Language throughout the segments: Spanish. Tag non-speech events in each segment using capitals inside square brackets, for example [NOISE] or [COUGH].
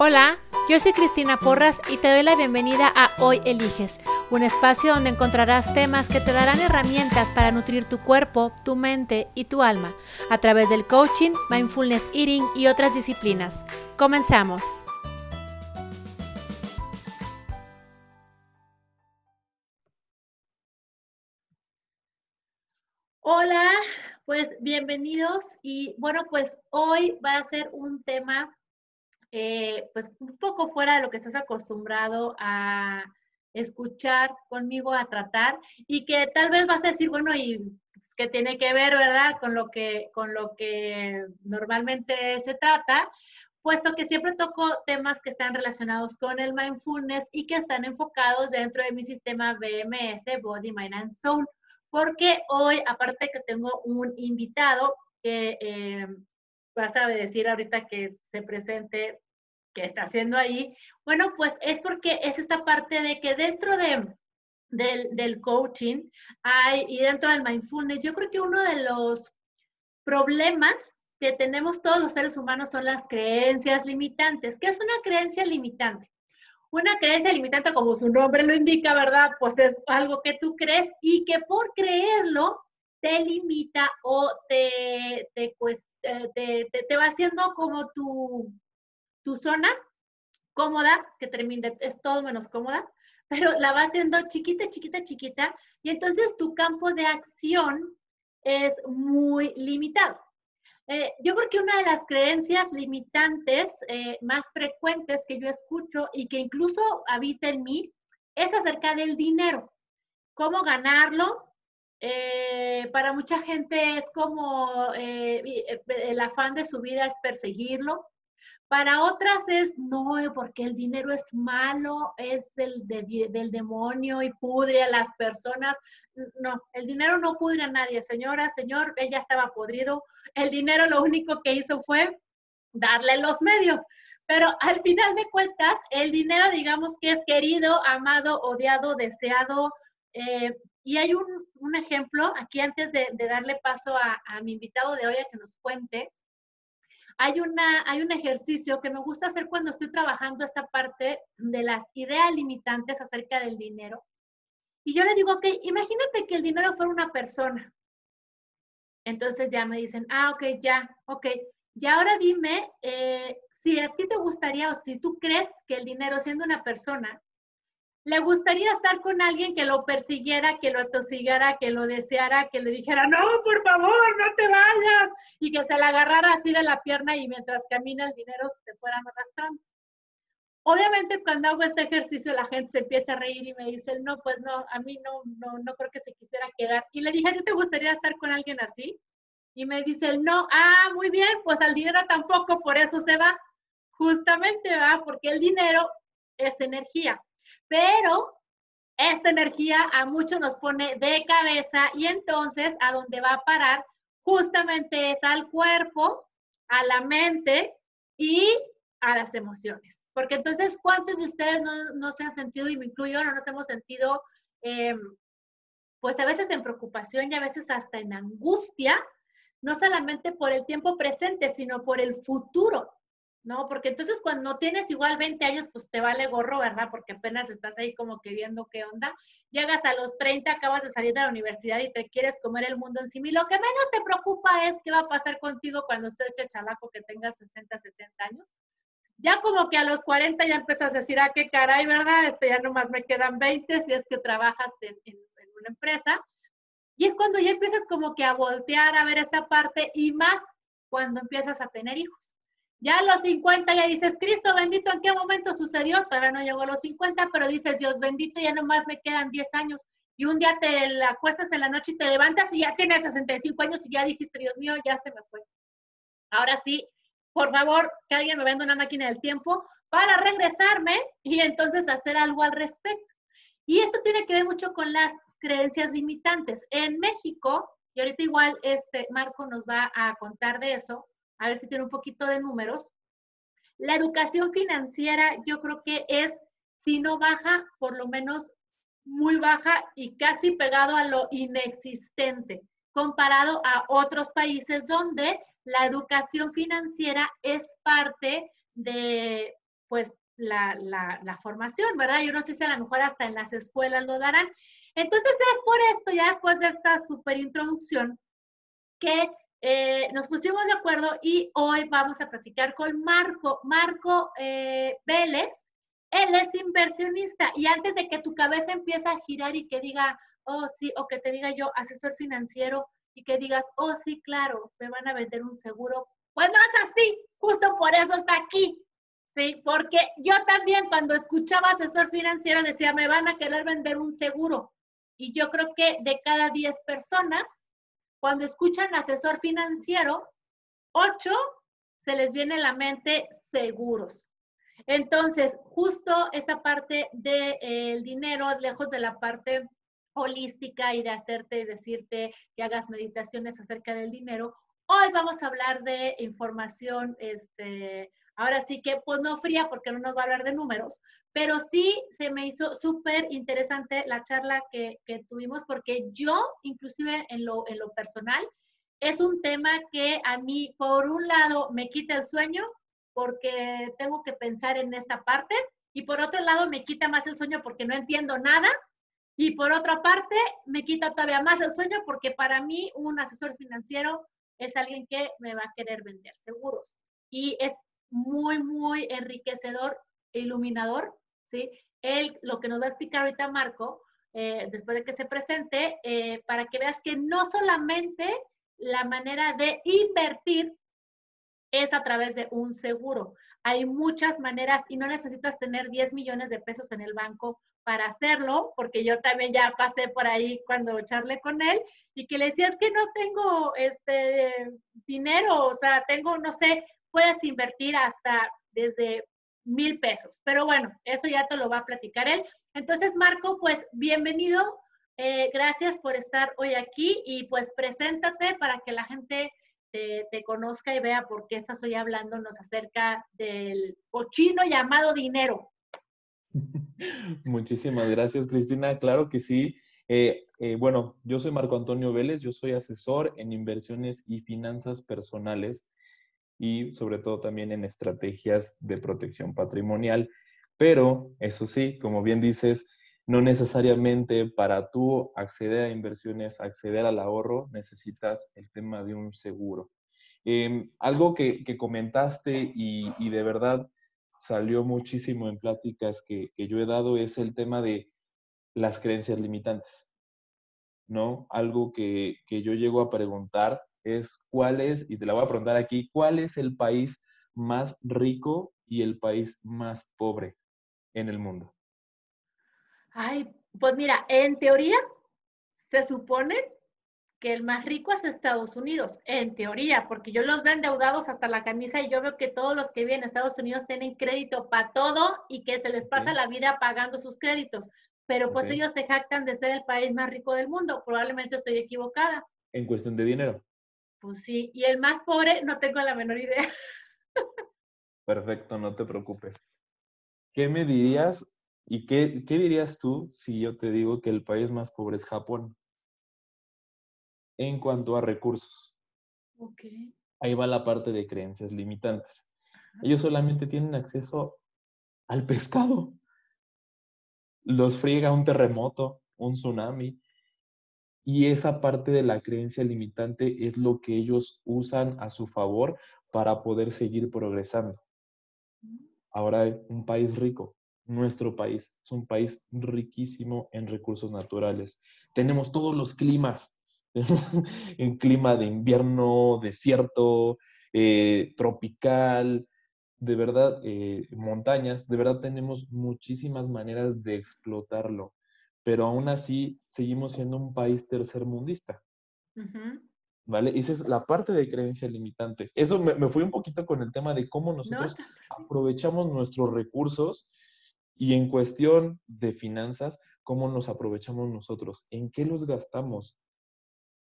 Hola, yo soy Cristina Porras y te doy la bienvenida a Hoy Eliges, un espacio donde encontrarás temas que te darán herramientas para nutrir tu cuerpo, tu mente y tu alma a través del coaching, mindfulness eating y otras disciplinas. Comenzamos. Hola, pues bienvenidos y bueno, pues hoy va a ser un tema eh, pues un poco fuera de lo que estás acostumbrado a escuchar conmigo, a tratar, y que tal vez vas a decir, bueno, y pues, que tiene que ver, ¿verdad?, con lo que, con lo que normalmente se trata, puesto que siempre toco temas que están relacionados con el mindfulness y que están enfocados dentro de mi sistema BMS, Body, Mind and Soul, porque hoy, aparte que tengo un invitado que eh, vas a decir ahorita que se presente qué está haciendo ahí. Bueno, pues es porque es esta parte de que dentro de, del, del coaching hay, y dentro del mindfulness, yo creo que uno de los problemas que tenemos todos los seres humanos son las creencias limitantes. ¿Qué es una creencia limitante? Una creencia limitante, como su nombre lo indica, ¿verdad? Pues es algo que tú crees y que por creerlo te limita o te, te, pues, eh, te, te, va haciendo como tu, tu zona cómoda, que termine, es todo menos cómoda, pero la va haciendo chiquita, chiquita, chiquita, y entonces tu campo de acción es muy limitado. Eh, yo creo que una de las creencias limitantes eh, más frecuentes que yo escucho y que incluso habita en mí es acerca del dinero. ¿Cómo ganarlo? Eh, para mucha gente es como el afán de su vida es perseguirlo. Para otras es, no, porque el dinero es malo, es del, del demonio y pudre a las personas. No, el dinero no pudre a nadie, señora, señor, ella estaba podrido. El dinero lo único que hizo fue darle los medios. Pero al final de cuentas, el dinero, digamos que es querido, amado, odiado, deseado, eh, y hay un, un, ejemplo, aquí antes de, de darle paso a, a, mi invitado de hoy a que nos cuente, hay, una, hay un ejercicio que me gusta hacer cuando estoy trabajando esta parte de las ideas limitantes acerca del dinero. Y yo le digo, ok, imagínate que el dinero fuera una persona. Entonces ya me dicen, ah, ok, ya, ok. Y ahora dime eh, si a ti te gustaría o si tú crees que el dinero siendo una persona le gustaría estar con alguien que lo persiguiera, que lo atosigara, que lo deseara, que le dijera, no, por favor, no te vayas, y que se le agarrara así de la pierna y mientras camina el dinero se fueran arrastrando. Obviamente cuando hago este ejercicio la gente se empieza a reír y me dice, no, pues no, a mí no, no, no creo que se quisiera quedar. Y le dije, ¿a ti te gustaría estar con alguien así? Y me dice, no, ah, muy bien, pues al dinero tampoco, por eso se va. Justamente va, porque el dinero es energía pero esta energía a muchos nos pone de cabeza y entonces a dónde va a parar justamente es al cuerpo, a la mente y a las emociones. Porque entonces, ¿cuántos de ustedes no, se han sentido, y me incluyo, no nos hemos sentido, eh, pues a veces en preocupación y a veces hasta en angustia, no solamente por el tiempo presente, sino por el futuro? ¿No? Porque entonces cuando tienes igual 20 años, pues te vale gorro, ¿verdad? Porque apenas estás ahí como que viendo qué onda. Llegas a los 30, acabas de salir de la universidad y te quieres comer el mundo encima. Y lo que menos te preocupa es qué va a pasar contigo cuando estés chalaco que tengas 60, 70 años. Ya como que a los 40 ya empiezas a decir, ah, qué caray, ¿verdad? Este, ya nomás me quedan 20 si es que trabajas en una empresa. Y es cuando ya empiezas como que a voltear a ver esta parte y más cuando empiezas a tener hijos ya los 50 ya dices, Cristo bendito, ¿en qué momento sucedió? Todavía no llegó a los 50, pero dices, Dios bendito, ya nomás me quedan 10 años. Y un día te acuestas en la noche y te levantas y ya tienes 65 años y ya dijiste, Dios mío, ya se me fue. Ahora sí, por favor, que alguien me venda una máquina del tiempo para regresarme y entonces hacer algo al respecto. Y esto tiene que ver mucho con las creencias limitantes. En México, y ahorita igual este Marco nos va a contar de eso, a ver si tiene un poquito de números. La educación financiera yo creo que es, si no baja, por lo menos muy baja y casi pegado a lo inexistente, comparado a otros países donde la educación financiera es parte de, pues la, la, formación, ¿verdad? Yo no sé si a lo mejor hasta en las escuelas lo darán. Entonces es por esto, ya después de esta super introducción, que eh, nos pusimos de acuerdo y hoy vamos a platicar con Marco, Marco eh, Vélez. Él es inversionista y antes de que tu cabeza empiece a girar y que diga, oh sí, o que te diga yo asesor financiero y que digas, oh sí, claro, me van a vender un seguro. Pues no es así, justo por eso está aquí. Sí, porque yo también cuando escuchaba asesor financiero decía, me van a querer vender un seguro. Y yo creo que de cada 10 personas, cuando escuchan asesor financiero, 8 se les viene a la mente seguros. Entonces, justo esa parte del de, dinero, lejos de la parte holística y de hacerte y decirte que hagas meditaciones acerca del dinero, hoy vamos a hablar de información este, Ahora sí que, pues no fría porque no nos va a hablar de números, pero sí se me hizo súper interesante la charla que, tuvimos porque yo, inclusive en lo, en lo personal, es un tema que a mí, por un lado, me quita el sueño porque tengo que pensar en esta parte y por otro lado, me quita más el sueño porque no entiendo nada y por otra parte, me quita todavía más el sueño porque para mí un asesor financiero es alguien que me va a querer vender seguros. Y es muy, muy enriquecedor e iluminador, ¿sí? Él, lo que nos va a explicar ahorita Marco, eh, después de que se presente, eh, para que veas que no solamente la manera de invertir es a través de un seguro. Hay muchas maneras y no necesitas tener 10 millones de pesos en el banco para hacerlo, porque yo también ya pasé por ahí cuando charlé con él y que le decía, es que no tengo este dinero, o sea, tengo, no sé, puedes invertir hasta desde mil pesos. Pero bueno, eso ya te lo va a platicar él. Entonces, Marco, pues bienvenido. Eh, gracias por estar hoy aquí y pues preséntate para que la gente te, conozca y vea por qué estás hoy hablándonos acerca del cochino llamado dinero. [LAUGHS] Muchísimas gracias, Cristina. Claro que sí. Eh, eh, bueno, yo soy Marco Antonio Vélez, yo soy asesor en inversiones y finanzas personales y sobre todo también en estrategias de protección patrimonial. Pero, eso sí, como bien dices, no necesariamente para tú acceder a inversiones, acceder al ahorro, necesitas el tema de un seguro. Em, algo que, comentaste y, de verdad salió muchísimo en pláticas que, que yo he dado es el tema de las creencias limitantes, ¿no? Algo que, que yo llego a preguntar es cuál es, y te la voy a preguntar aquí, ¿cuál es el país más rico y el país más pobre en el mundo? Ay, pues mira, en teoría se supone que el más rico es Estados Unidos, en teoría, porque yo los veo endeudados hasta la camisa y yo veo que todos los que viven a Estados Unidos tienen crédito para todo y que se les pasa la vida pagando sus créditos, pero pues ellos se jactan de ser el país más rico del mundo, probablemente estoy equivocada. En cuestión de dinero. Pues sí, y el más pobre no tengo la menor idea. [LAUGHS] Perfecto, no te preocupes. ¿Qué me dirías y qué, qué dirías tú si yo te digo que el país más pobre es Japón? En cuanto a recursos. Ok. Ahí va la parte de creencias limitantes. Ellos solamente tienen acceso al pescado. Los friega un terremoto, un tsunami, y esa parte de la creencia limitante es lo que ellos usan a su favor para poder seguir progresando. Ahora, un país rico, nuestro país, es un país riquísimo en recursos naturales. Tenemos todos los climas, [LAUGHS] en clima de invierno, desierto, eh, tropical, de verdad, eh, montañas, de verdad tenemos muchísimas maneras de explotarlo pero aún así seguimos siendo un país tercermundista. ¿Vale? Esa es la parte de creencia limitante. Eso me, fui un poquito con el tema de cómo nosotros aprovechamos nuestros recursos y en cuestión de finanzas, cómo nos aprovechamos nosotros, en qué los gastamos.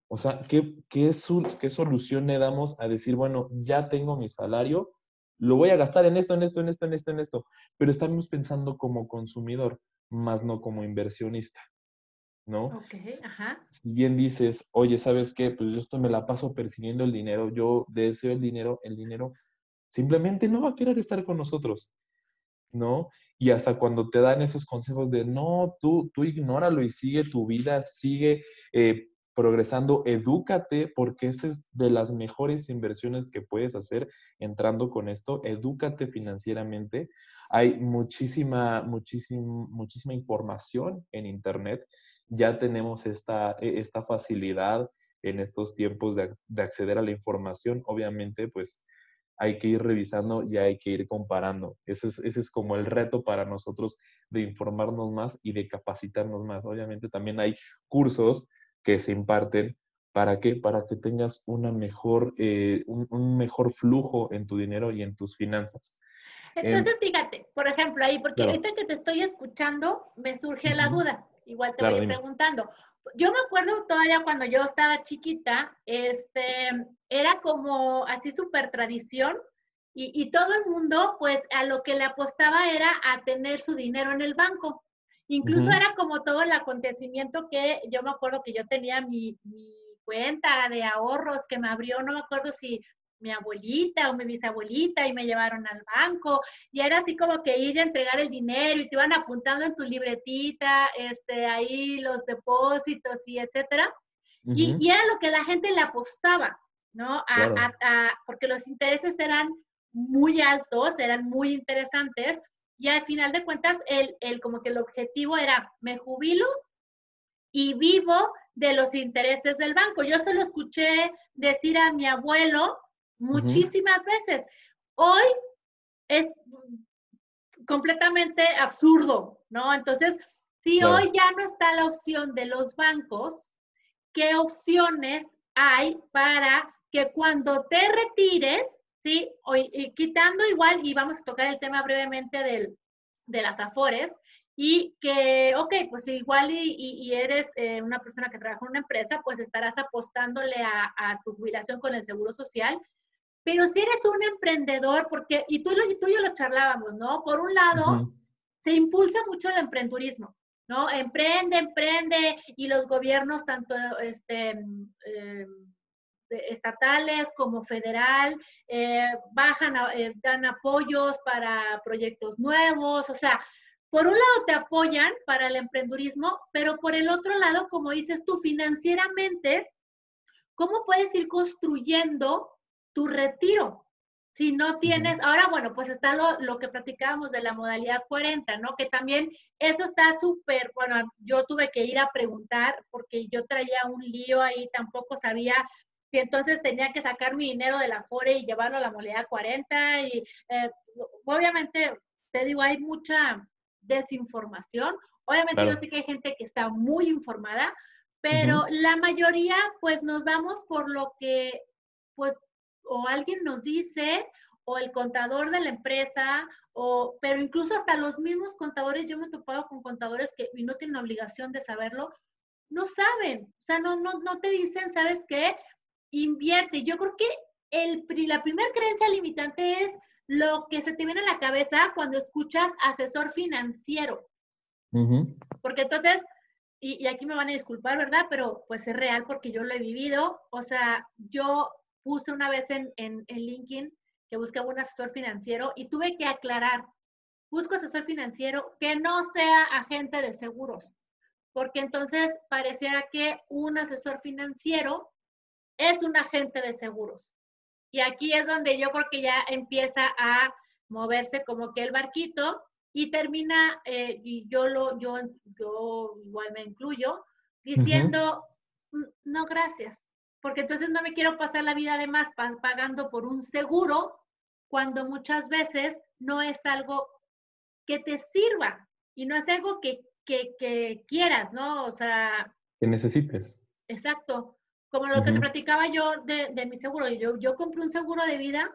O sea, ¿qué, qué, qué solución le damos a decir, bueno, ya tengo mi salario, lo voy a gastar en esto, en esto, en esto, en esto, en esto, pero estamos pensando como consumidor más no como inversionista, ¿no? Ok, ajá. Si bien dices, oye, ¿sabes qué? Pues yo esto me la paso persiguiendo el dinero, yo deseo el dinero, el dinero simplemente no va a querer estar con nosotros. ¿no? Y hasta cuando te dan esos consejos de, no, tú, tú ignóralo y sigue tu vida, sigue eh, progresando, edúcate, porque esa es de las mejores inversiones que puedes hacer entrando con esto, edúcate financieramente. Hay muchísima, muchísima, muchísima información en Internet. Ya tenemos esta, e, esta facilidad en estos tiempos de, de acceder a la información. Obviamente, pues hay que ir revisando y hay que ir comparando. Ese es, ese es como el reto para nosotros de informarnos más y de capacitarnos más. Obviamente también hay cursos que se imparten para que para que tengas una mejor eh, un, mejor flujo en tu dinero y en tus finanzas entonces fíjate por ejemplo ahí porque ahorita que te estoy escuchando me surge la duda. Igual te voy preguntando. Yo me acuerdo todavía cuando yo estaba chiquita este era como así súper tradición y, y todo el mundo pues a lo que le apostaba era a tener su dinero en el banco. Incluso era como todo el acontecimiento que yo me acuerdo que yo tenía mi, cuenta de ahorros que me abrió, no me acuerdo si mi abuelita o mi bisabuelita y me llevaron al banco y era así como que ir a entregar el dinero y te iban apuntando en tu libretita, este, ahí los depósitos y etcétera. y, era lo que la gente le apostaba, ¿no? porque los intereses eran muy altos, eran muy interesantes y al final de cuentas, el, el, como que el objetivo era, me jubilo y vivo de los intereses del banco. Yo se lo escuché decir a mi abuelo muchísimas veces. Hoy es completamente absurdo, ¿no? Entonces, si hoy ya no está la opción de los bancos, ¿qué opciones hay para que cuando te retires ¿sí? y quitando igual, y vamos a tocar el tema brevemente del, de las afores, y que, ok, pues igual y, eres eh, una persona que trabaja en una empresa, pues estarás apostándole a, tu jubilación con el seguro social, pero si eres un emprendedor, porque, y tú, y tú y yo lo charlábamos, ¿no? Por un lado, se impulsa mucho el emprendurismo, ¿no? Emprende, emprende, y los gobiernos, tanto este, eh, estatales como federal, eh, bajan, eh, dan apoyos para proyectos nuevos, o sea, por un lado te apoyan para el emprendurismo, pero por el otro lado, como dices tú, financieramente, ¿cómo puedes ir construyendo tu retiro? Si no tienes, ahora bueno, pues está lo, lo que platicábamos de la modalidad 40, ¿no? Que también eso está súper, bueno, yo tuve que ir a preguntar porque yo traía un lío ahí, tampoco sabía si entonces tenía que sacar mi dinero de la FORE y llevarlo a la moneda 40 y eh, obviamente, te digo, hay mucha desinformación. Obviamente yo sé que hay gente que está muy informada, pero la mayoría pues nos vamos por lo que pues o alguien nos dice o el contador de la empresa, o, pero incluso hasta los mismos contadores, yo me he topado con contadores que y no tienen obligación de saberlo, no saben, o sea, no, no, no te dicen, ¿sabes qué? invierte. Yo creo que el, la primera creencia limitante es lo que se te viene a la cabeza cuando escuchas asesor financiero. Porque entonces, y, aquí me van a disculpar, ¿verdad? Pero pues es real porque yo lo he vivido. O sea, yo puse una vez en, en, en LinkedIn que buscaba un asesor financiero y tuve que aclarar, busco asesor financiero que no sea agente de seguros, porque entonces pareciera que un asesor financiero es un agente de seguros. Y aquí es donde yo creo que ya empieza a moverse como que el barquito y termina, eh, y yo, lo, yo, yo igual me incluyo, diciendo, mm, no, gracias, porque entonces no me quiero pasar la vida además pagando por un seguro cuando muchas veces no es algo que te sirva y no es algo que, que, que quieras, ¿no? O sea... Que necesites. Exacto. Como lo que te platicaba yo de, de, mi seguro. Yo, yo compré un seguro de vida,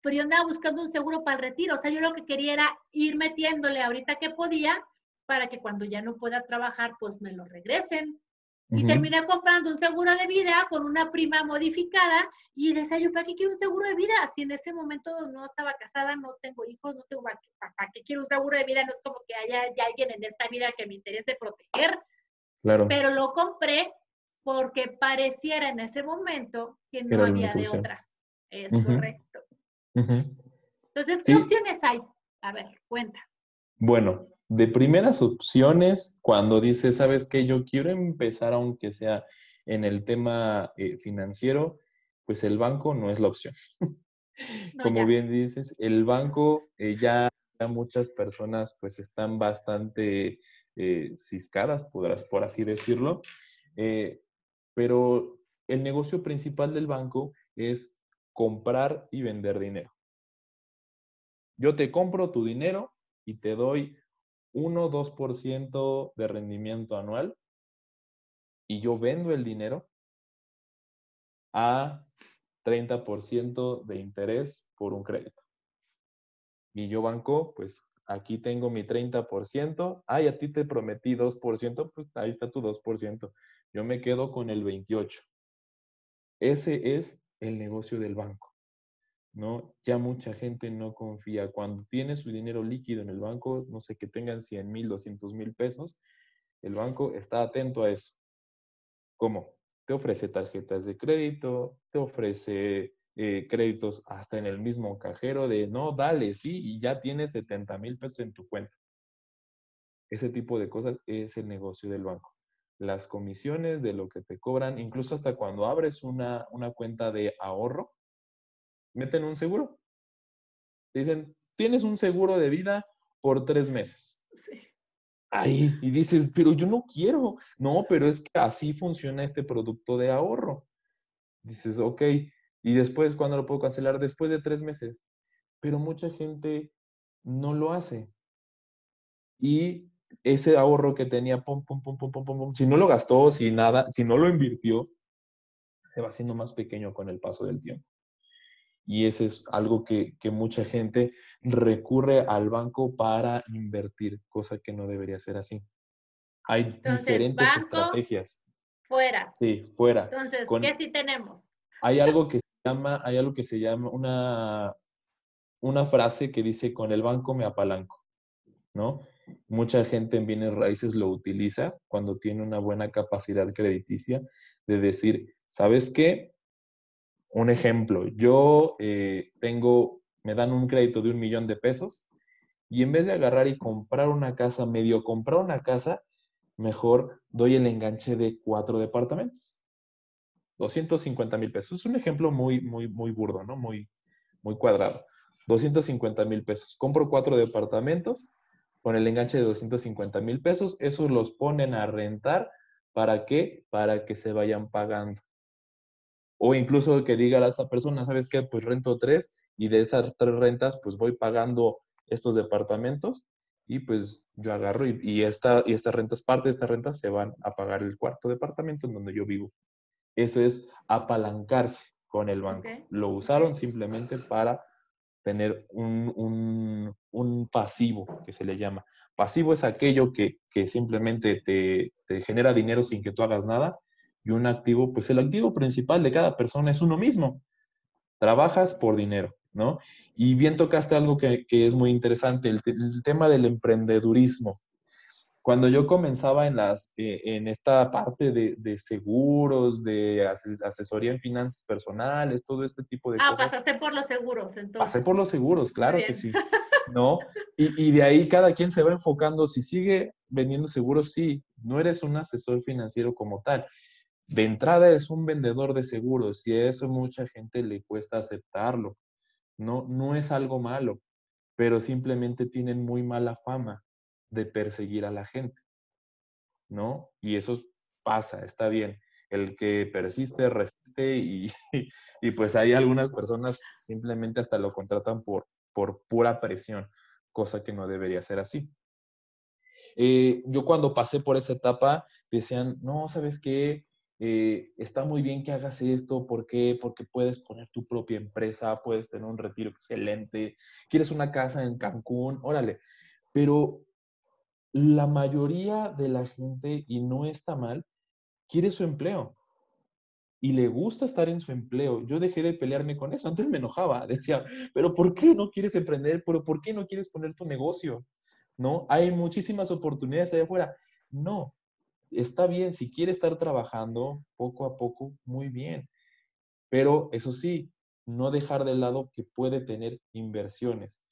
pero yo andaba buscando un seguro para el retiro. O sea, yo lo que quería era ir metiéndole ahorita que podía para que cuando ya no pueda trabajar, pues me lo regresen. Y terminé comprando un seguro de vida con una prima modificada y decía yo, ¿para qué quiero un seguro de vida? Si en ese momento no estaba casada, no tengo hijos, no tengo, ¿para qué, quiero un seguro de vida? No es como que haya, alguien en esta vida que me interese proteger. Claro. Pero lo compré porque pareciera en ese momento que no había de otra. Es correcto. Entonces, ¿qué opciones hay? A ver, cuenta. Bueno, de primeras opciones, cuando dices, ¿sabes qué? Yo quiero empezar, aunque sea en el tema eh, financiero, pues el banco no es la opción. [LAUGHS] Como bien dices, el banco eh, ya, muchas personas pues están bastante eh, ciscadas, por, así decirlo, pero el negocio principal del banco es comprar y vender dinero. Yo te compro tu dinero y te doy 1 2% de rendimiento anual y yo vendo el dinero a 30% de interés por un crédito. Y yo banco, pues aquí tengo mi 30%, ay, a ti te prometí 2%, pues ahí está tu 2%. Yo me quedo con el 28%. Ese es el negocio del banco. ¿No? Ya mucha gente no confía. Cuando tiene su dinero líquido en el banco, no sé, que tengan 100 mil, 200 mil pesos, el banco está atento a eso. ¿Cómo? Te ofrece tarjetas de crédito, te ofrece eh, créditos hasta en el mismo cajero de, no, dale, sí, y ya tienes 70 mil pesos en tu cuenta. Ese tipo de cosas es el negocio del banco. Las comisiones de lo que te cobran, incluso hasta cuando abres una, una cuenta de ahorro, meten un seguro. Dicen, tienes un seguro de vida por tres meses. Ahí, y dices, pero yo no quiero. No, pero es que así funciona este producto de ahorro. Dices, ok, y después, ¿cuándo lo puedo cancelar? Después de tres meses. Pero mucha gente no lo hace. Y ese ahorro que tenía, pum, pum, pum, pum, pum, pum, si no lo gastó, si nada, si no lo invirtió, se va haciendo más pequeño con el paso del tiempo y ese es algo que, mucha gente recurre al banco para invertir, cosa que no debería ser así. Hay diferentes estrategias. Fuera. Sí, fuera. Entonces, ¿qué sí tenemos? Hay algo que se llama, hay algo que se llama una, una frase que dice, con el banco me apalanco, ¿no? Mucha gente en bienes raíces lo utiliza cuando tiene una buena capacidad crediticia de decir, ¿sabes qué? Un ejemplo, yo eh, tengo, me dan un crédito de un millón de pesos y en vez de agarrar y comprar una casa, medio comprar una casa, mejor doy el enganche de cuatro departamentos. 250 mil pesos. Es un ejemplo muy, muy, muy burdo, ¿no? Muy, muy cuadrado. 250 mil pesos. Compro cuatro departamentos con el enganche de 250 mil pesos. Esos los ponen a rentar. ¿Para qué? Para que se vayan pagando. O incluso que diga a esa persona, ¿sabes qué? Pues rento tres y de esas tres rentas, pues voy pagando estos departamentos y pues yo agarro y, esta, y estas rentas, parte de estas rentas se van a pagar el cuarto departamento en donde yo vivo. Eso es apalancarse con el banco. Lo usaron simplemente para tener un, pasivo, que se le llama. Pasivo es aquello que, simplemente te, te, genera dinero sin que tú hagas nada y un activo, pues el activo principal de cada persona es uno mismo. Trabajas por dinero, ¿no? Y bien tocaste algo que, es muy interesante, el, tema del emprendedurismo. Cuando yo comenzaba en, las, eh, en esta parte de, seguros, de asesoría en finanzas personales, todo este tipo de ah, cosas. Ah, pasaste por los seguros, entonces. Pasé por los seguros, claro que sí. [LAUGHS] ¿No? Y, y, de ahí cada quien se va enfocando. Si sigue vendiendo seguros, sí, no eres un asesor financiero como tal de entrada es un vendedor de seguros y eso mucha gente le cuesta aceptarlo. No, no es algo malo, pero simplemente tienen muy mala fama de perseguir a la gente, ¿no? Y eso pasa, está bien. El que persiste, resiste y, [LAUGHS] y pues hay algunas personas simplemente hasta lo contratan por, por pura presión, cosa que no debería ser así. Eh, yo cuando pasé por esa etapa decían, no, ¿sabes qué? Eh, está muy bien que hagas esto, ¿por qué? Porque puedes poner tu propia empresa, puedes tener un retiro excelente, quieres una casa en Cancún, órale, pero la mayoría de la gente, y no está mal, quiere su empleo y le gusta estar en su empleo. Yo dejé de pelearme con eso, [LAUGHS] antes me enojaba, decía, pero ¿por qué no quieres emprender? ¿Pero por qué no quieres poner tu negocio? ¿No? Hay muchísimas oportunidades allá afuera. No, está bien, si quiere estar trabajando poco a poco, muy bien. Pero eso sí, no dejar de lado que puede tener inversiones.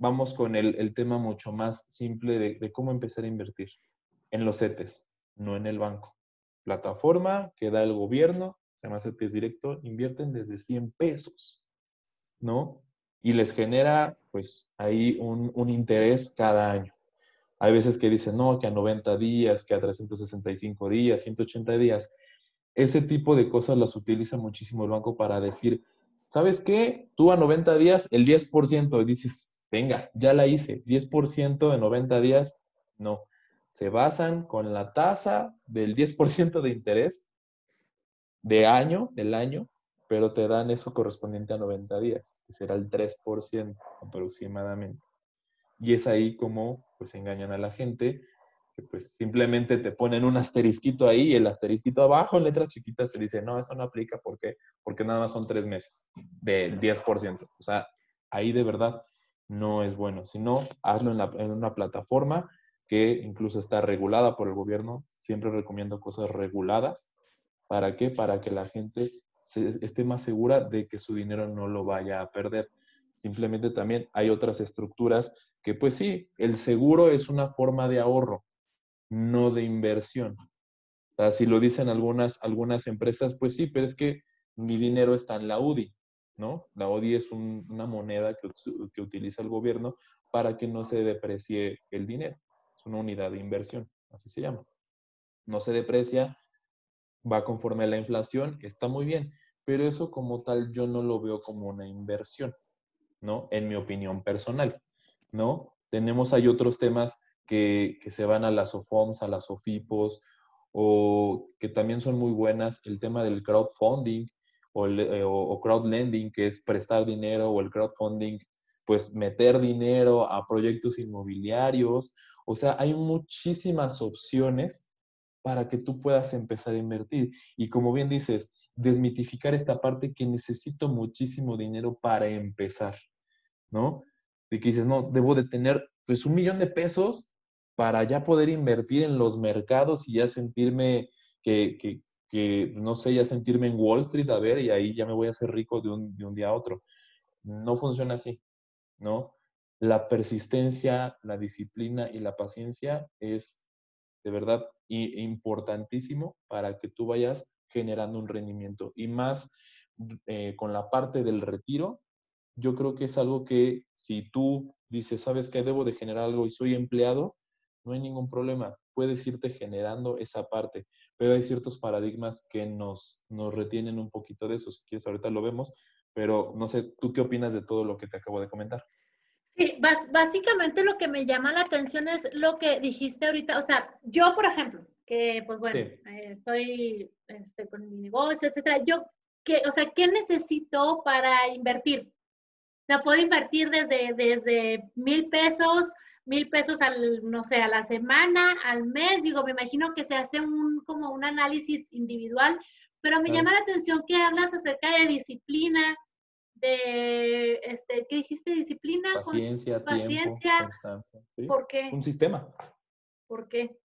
vamos con el, tema mucho más simple de, cómo empezar a invertir en los CETES, no en el banco. Plataforma que da el gobierno, se llama CETES directo, invierten desde 100 pesos, ¿no? Y les genera, pues, ahí un, un interés cada año. Hay veces que dicen, no, que a 90 días, que a 365 días, 180 días. Ese tipo de cosas las utiliza muchísimo el banco para decir, ¿sabes qué? Tú a 90 días, el 10%, dices, venga, ya la hice, 10% de 90 días, no. Se basan con la tasa del 10% de interés de año, del año, pero te dan eso correspondiente a 90 días, que será el 3% aproximadamente. Y es ahí como pues engañan a la gente, que pues simplemente te ponen un asterisquito ahí y el asterisquito abajo en letras chiquitas te dice, no, eso no aplica, ¿por qué? Porque nada más son tres meses del 10%. O sea, ahí de verdad no es bueno. Si no, hazlo en, una plataforma que incluso está regulada por el gobierno. Siempre recomiendo cosas reguladas. ¿Para qué? Para que la gente esté más segura de que su dinero no lo vaya a perder. Simplemente también hay otras estructuras que pues sí, el seguro es una forma de ahorro, no de inversión. si lo dicen algunas, algunas empresas, pues sí, pero es que mi dinero está en la UDI. ¿no? La ODI es una moneda que, utiliza el gobierno para que no se deprecie el dinero. Es una unidad de inversión, así se llama. No se deprecia, va conforme a la inflación, está muy bien, pero eso como tal yo no lo veo como una inversión, ¿no? En mi opinión personal, ¿no? Tenemos hay otros temas que, que se van a las OFOMs, a las OFIPOS, o que también son muy buenas, el tema del crowdfunding, eh, o, crowdlending, que es prestar dinero, o el crowdfunding, pues meter dinero a proyectos inmobiliarios. O sea, hay muchísimas opciones para que tú puedas empezar a invertir. Y como bien dices, desmitificar esta parte que necesito muchísimo dinero para empezar, ¿no? De que dices, no, debo de tener pues un millón de pesos para ya poder invertir en los mercados y ya sentirme que, que, que, no sé, ya sentirme en Wall Street a ver y ahí ya me voy a hacer rico de un, de un día a otro. No funciona así, ¿no? La persistencia, la disciplina y la paciencia es de verdad importantísimo para que tú vayas generando un rendimiento. Y más eh, con la parte del retiro, yo creo que es algo que si tú dices, sabes que debo de generar algo y soy empleado, no hay ningún problema. Puedes irte generando esa parte pero hay ciertos paradigmas que nos, nos retienen un poquito de eso. Si quieres, ahorita lo vemos, pero no sé, ¿tú qué opinas de todo lo que te acabo de comentar? Sí, básicamente lo que me llama la atención es lo que dijiste ahorita, o sea, yo, por ejemplo, que pues bueno, eh, estoy este, con mi negocio, etcétera, yo, que, o sea, ¿qué necesito para invertir? Sea, puedo invertir desde, desde mil pesos mil pesos al, no sé, a la semana, al mes, digo, me imagino que se hace un, como un análisis individual, pero me llama la atención que hablas acerca de disciplina, de, este, ¿qué dijiste? Disciplina, paciencia, paciencia. Tiempo, constancia. ¿Por qué? Un sistema. ¿Por qué?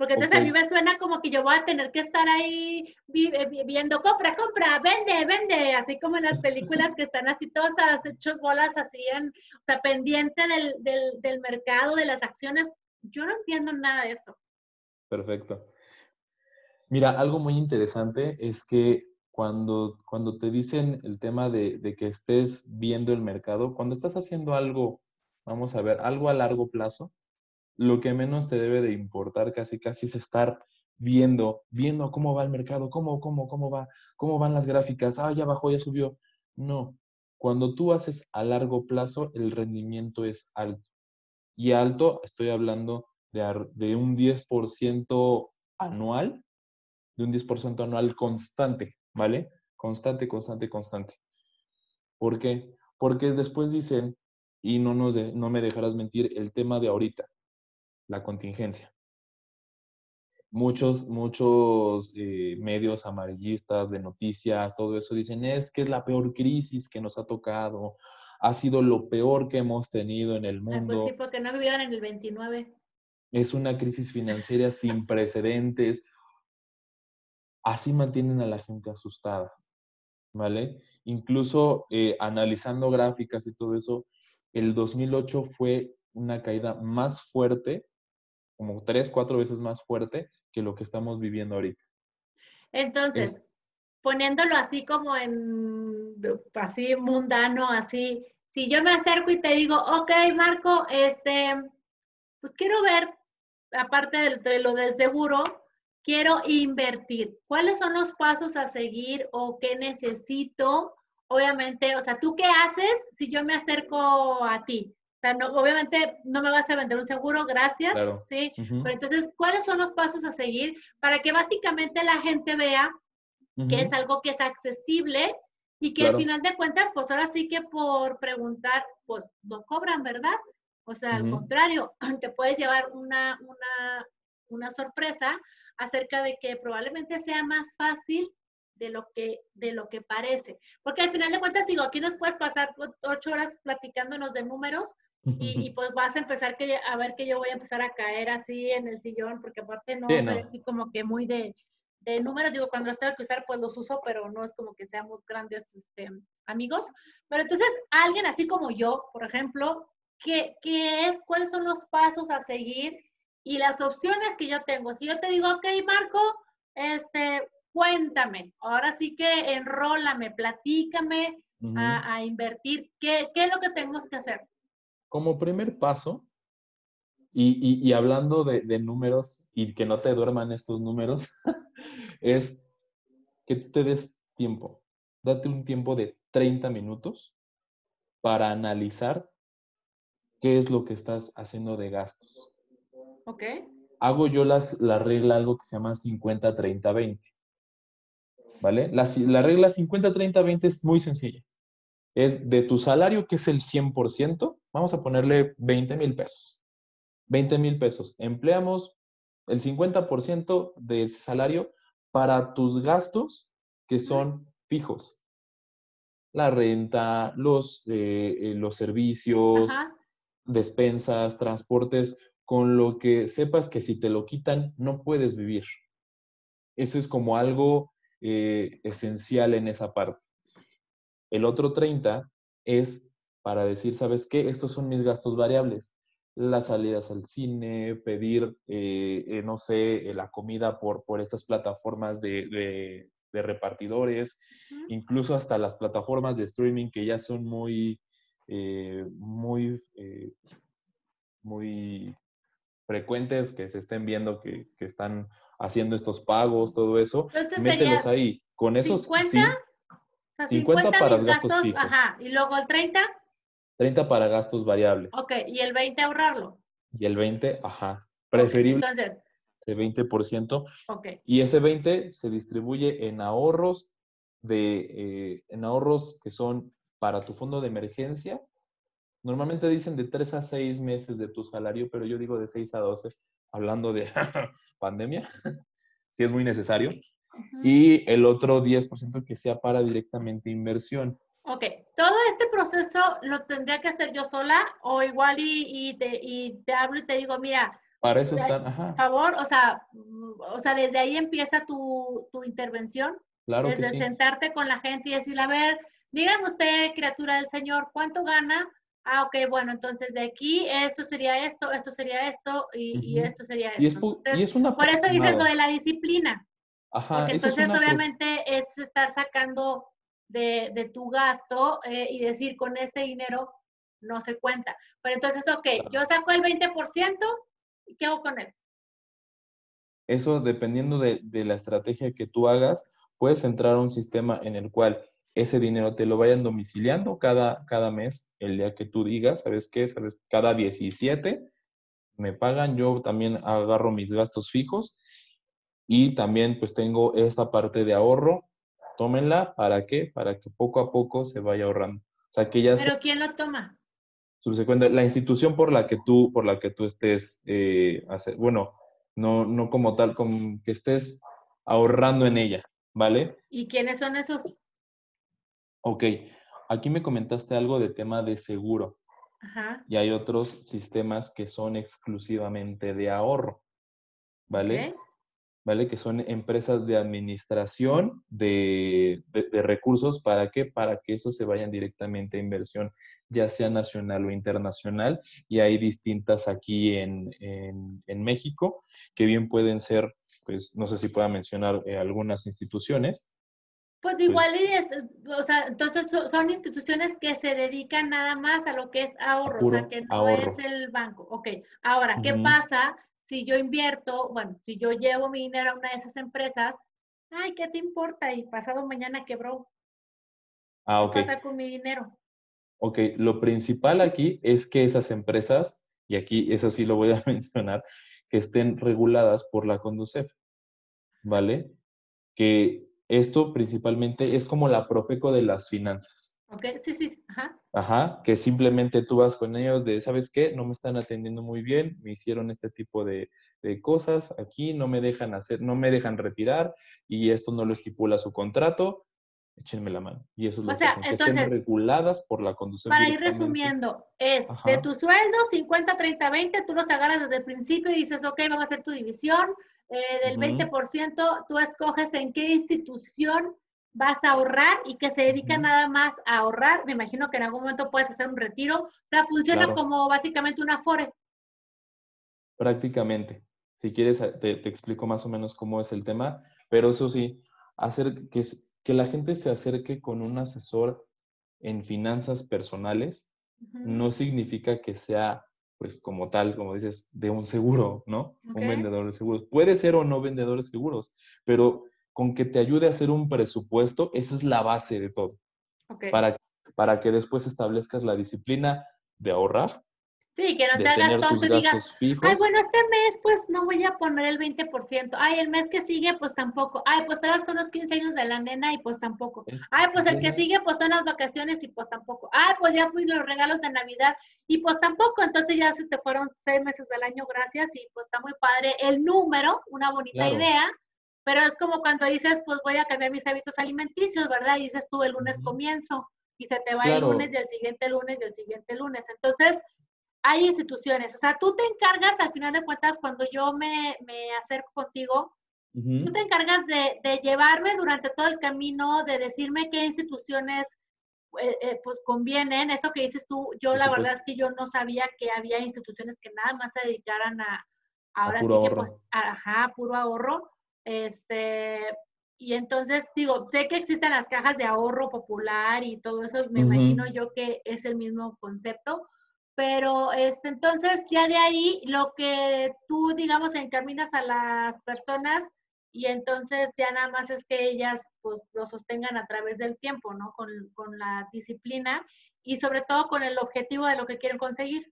Porque entonces a mí me suena como que yo voy a tener que estar ahí eh, viendo, compra, compra, vende, vende, así como en las películas que están así todas hechos bolas así en, o sea, pendiente del, del, del mercado, de las acciones. Yo no entiendo nada de eso. Perfecto. Mira, algo muy interesante es que cuando, cuando te dicen el tema de, de, que estés viendo el mercado, cuando estás haciendo algo, vamos a ver, algo a largo plazo, lo que menos te debe de importar casi casi es estar viendo, viendo cómo va el mercado, cómo, cómo, cómo va, cómo van las gráficas, ah, ya bajó, ya subió. No, cuando tú haces a largo plazo, el rendimiento es alto. Y alto, estoy hablando de, de un 10% anual, de un 10% anual constante, ¿vale? Constante, constante, constante. ¿Por qué? Porque después dicen, y no, nos no me dejarás mentir, el tema de ahorita la contingencia. Muchos, muchos eh, medios amarillistas de noticias, todo eso dicen, es que es la peor crisis que nos ha tocado, ha sido lo peor que hemos tenido en el ah, mundo. pues sí, porque no vivieron en el 29. Es una crisis financiera sin precedentes. Así mantienen a la gente asustada, ¿vale? Incluso eh, analizando gráficas y todo eso, el 2008 fue una caída más fuerte, como tres, cuatro veces más fuerte que lo que estamos viviendo ahorita. Entonces, poniéndolo así como en, así mundano, así, si yo me acerco y te digo, ok, Marco, este, pues quiero ver, aparte de, lo del seguro, quiero invertir. ¿Cuáles son los pasos a seguir o qué necesito? Obviamente, o sea, ¿tú qué haces si yo me acerco a ti? O sea, no, obviamente no me vas a vender un seguro, gracias. Sí. Pero entonces, ¿cuáles son los pasos a seguir para que básicamente la gente vea que es algo que es accesible y que al final de cuentas, pues ahora sí que por preguntar, pues no cobran, ¿verdad? O sea, al contrario, [CLEARS THROAT] te puedes llevar una, una, una sorpresa acerca de que probablemente sea más fácil de lo que de lo que parece. Porque al final de cuentas, digo, aquí nos puedes pasar ocho horas platicándonos de números y, pues vas a empezar que, a ver que yo voy a empezar a caer así en el sillón, porque aparte no soy así como que muy de, de números, digo, cuando los tengo que usar, pues los uso, pero no es como que seamos grandes este, amigos. Pero entonces, alguien así como yo, por ejemplo, ¿qué, ¿qué es? ¿Cuáles son los pasos a seguir? Y las opciones que yo tengo. Si yo te digo, ok, Marco, este, cuéntame, ahora sí que enrólame, platícame a, a, invertir, ¿Qué, ¿qué es lo que tenemos que hacer? Como primer paso, y, hablando de, números y que no te duerman estos números, [LAUGHS] es que tú te des tiempo. Date un tiempo de 30 minutos para analizar qué es lo que estás haciendo de gastos. Ok. Hago yo las, la regla algo que se llama 50-30-20. ¿Vale? La, la regla 50-30-20 es muy sencilla. Es de tu salario, que es el 100%, vamos a ponerle 20 mil pesos 20 mil pesos. Empleamos el 50% de ese salario para tus gastos que son fijos. La renta, los, eh, eh, los servicios, despensas, transportes, con lo que sepas que si te lo quitan no puedes vivir. Eso es como algo eh, esencial en esa parte. El otro 30 es para decir, ¿sabes qué? Estos son mis gastos variables las salidas al cine, pedir, eh, eh, no sé, eh, la comida por, por estas plataformas de, repartidores, incluso hasta las plataformas de streaming que ya son muy, muy, muy frecuentes, que se estén viendo que, están haciendo estos pagos, todo eso, mételos ahí. Con esos 50, 50, para gastos, gastos fijos. Ajá, y luego el 30 30 para gastos variables. Ok, ¿y el 20 ahorrarlo? Y el 20, ajá. Preferible. entonces. Ese 20%. Ok. Y ese 20 se distribuye en ahorros de, eh, en ahorros que son para tu fondo de emergencia. Normalmente dicen de 3 a 6 meses de tu salario, pero yo digo de 6 a 12, hablando de [LAUGHS] pandemia, [LAUGHS] si es muy necesario. Y el otro 10% que sea para directamente inversión. Ok, todo este proceso lo tendría que hacer yo sola o igual y, te, hablo y te digo, mira, para eso están, ajá. Por favor, o sea, o sea, desde ahí empieza tu, intervención. Claro desde sentarte con la gente y decirle, a ver, dígame usted, criatura del Señor, ¿cuánto gana? Ah, ok, bueno, entonces de aquí esto sería esto, esto sería esto y, esto sería esto. Y es, una por eso dices lo de la disciplina. Ajá. Porque entonces obviamente es estar sacando de, tu gasto eh, y decir con este dinero no se cuenta. Pero entonces, ok, yo saco el 20% y ¿qué hago con él? Eso dependiendo de, la estrategia que tú hagas, puedes entrar a un sistema en el cual ese dinero te lo vayan domiciliando cada, cada mes, el día que tú digas, ¿sabes qué? ¿Sabes? Cada 17 me pagan, yo también agarro mis gastos fijos y también pues tengo esta parte de ahorro tómenla, ¿para qué? Para que poco a poco se vaya ahorrando. O sea, que ya ¿Pero quién lo toma? Subsecuente, la institución por la que tú, por la que tú estés, eh, bueno, no, no como tal, como que estés ahorrando en ella, ¿vale? ¿Y quiénes son esos? Ok, aquí me comentaste algo de tema de seguro. Ajá. Y hay otros sistemas que son exclusivamente de ahorro, ¿vale? ¿Vale? Que son empresas de administración de, recursos. ¿Para qué? Para que esos se vayan directamente a inversión, ya sea nacional o internacional. Y hay distintas aquí en, México, que bien pueden ser, pues no sé si pueda mencionar eh, algunas instituciones. Pues, pues igual, es, o sea, entonces son instituciones que se dedican nada más a lo que es ahorro, o sea, que no es el banco. Ok, ahora, ¿qué pasa si yo invierto, bueno, si yo llevo mi dinero a una de esas empresas, ay, ¿qué te importa? Y pasado mañana quebró. Ah, ok. ¿Qué pasa con mi dinero? Ok, lo principal aquí es que esas empresas, y aquí eso sí lo voy a [LAUGHS] mencionar, que estén reguladas por la Conducef, ¿vale? Que esto principalmente es como la Profeco de las finanzas. Ok, sí, sí, ajá. Ajá, que simplemente tú vas con ellos de, ¿sabes qué? No me están atendiendo muy bien, me hicieron este tipo de, cosas aquí, no me dejan hacer, no me dejan retirar y esto no lo estipula su contrato, échenme la mano. Y eso es lo que hacen, que estén reguladas por la conducción. Para ir resumiendo, es de tu sueldo, 50, 30, 20, tú los agarras desde el principio y dices, ok, vamos a hacer tu división, eh, del 20%, tú escoges en qué institución vas a ahorrar y que se dedica nada más a ahorrar. Me imagino que en algún momento puedes hacer un retiro. O sea, funciona como básicamente una FORE. Prácticamente. Si quieres, te, explico más o menos cómo es el tema, pero eso sí, hacer que, que la gente se acerque con un asesor en finanzas personales no significa que sea, pues como tal, como dices, de un seguro, ¿no? Un vendedor de seguros. Puede ser o no vendedor de seguros, pero con que te ayude a hacer un presupuesto, esa es la base de todo. Para, para que después establezcas la disciplina de ahorrar. Sí, que no te hagas tonto y digas, ay, bueno, este mes pues no voy a poner el 20%. Ay, el mes que sigue pues tampoco. Ay, pues ahora son los 15 años de la nena y pues tampoco. Ay, pues el que sigue pues son las vacaciones y pues tampoco. Ay, pues ya fui los regalos de Navidad y pues tampoco. Entonces ya se te fueron seis meses del año, gracias, y pues está muy padre el número, una bonita idea pero es como cuando dices, pues voy a cambiar mis hábitos alimenticios, ¿verdad? Y dices tú, el lunes comienzo y se te va el lunes y el siguiente lunes y el siguiente lunes. Entonces, hay instituciones, o sea, tú te encargas, al final de cuentas, cuando yo me, me acerco contigo, tú te encargas de, de, llevarme durante todo el camino, de decirme qué instituciones eh, eh, pues convienen. Eso que dices tú, yo la verdad es que yo no sabía que había instituciones que nada más se dedicaran a, ahora sí que pues, ajá, puro ahorro. Este, y entonces digo, sé que existen las cajas de ahorro popular y todo eso, me imagino yo que es el mismo concepto, pero este, entonces ya de ahí lo que tú, digamos, encaminas a las personas y entonces ya nada más es que ellas pues lo sostengan a través del tiempo, ¿no? Con, con la disciplina y sobre todo con el objetivo de lo que quieren conseguir.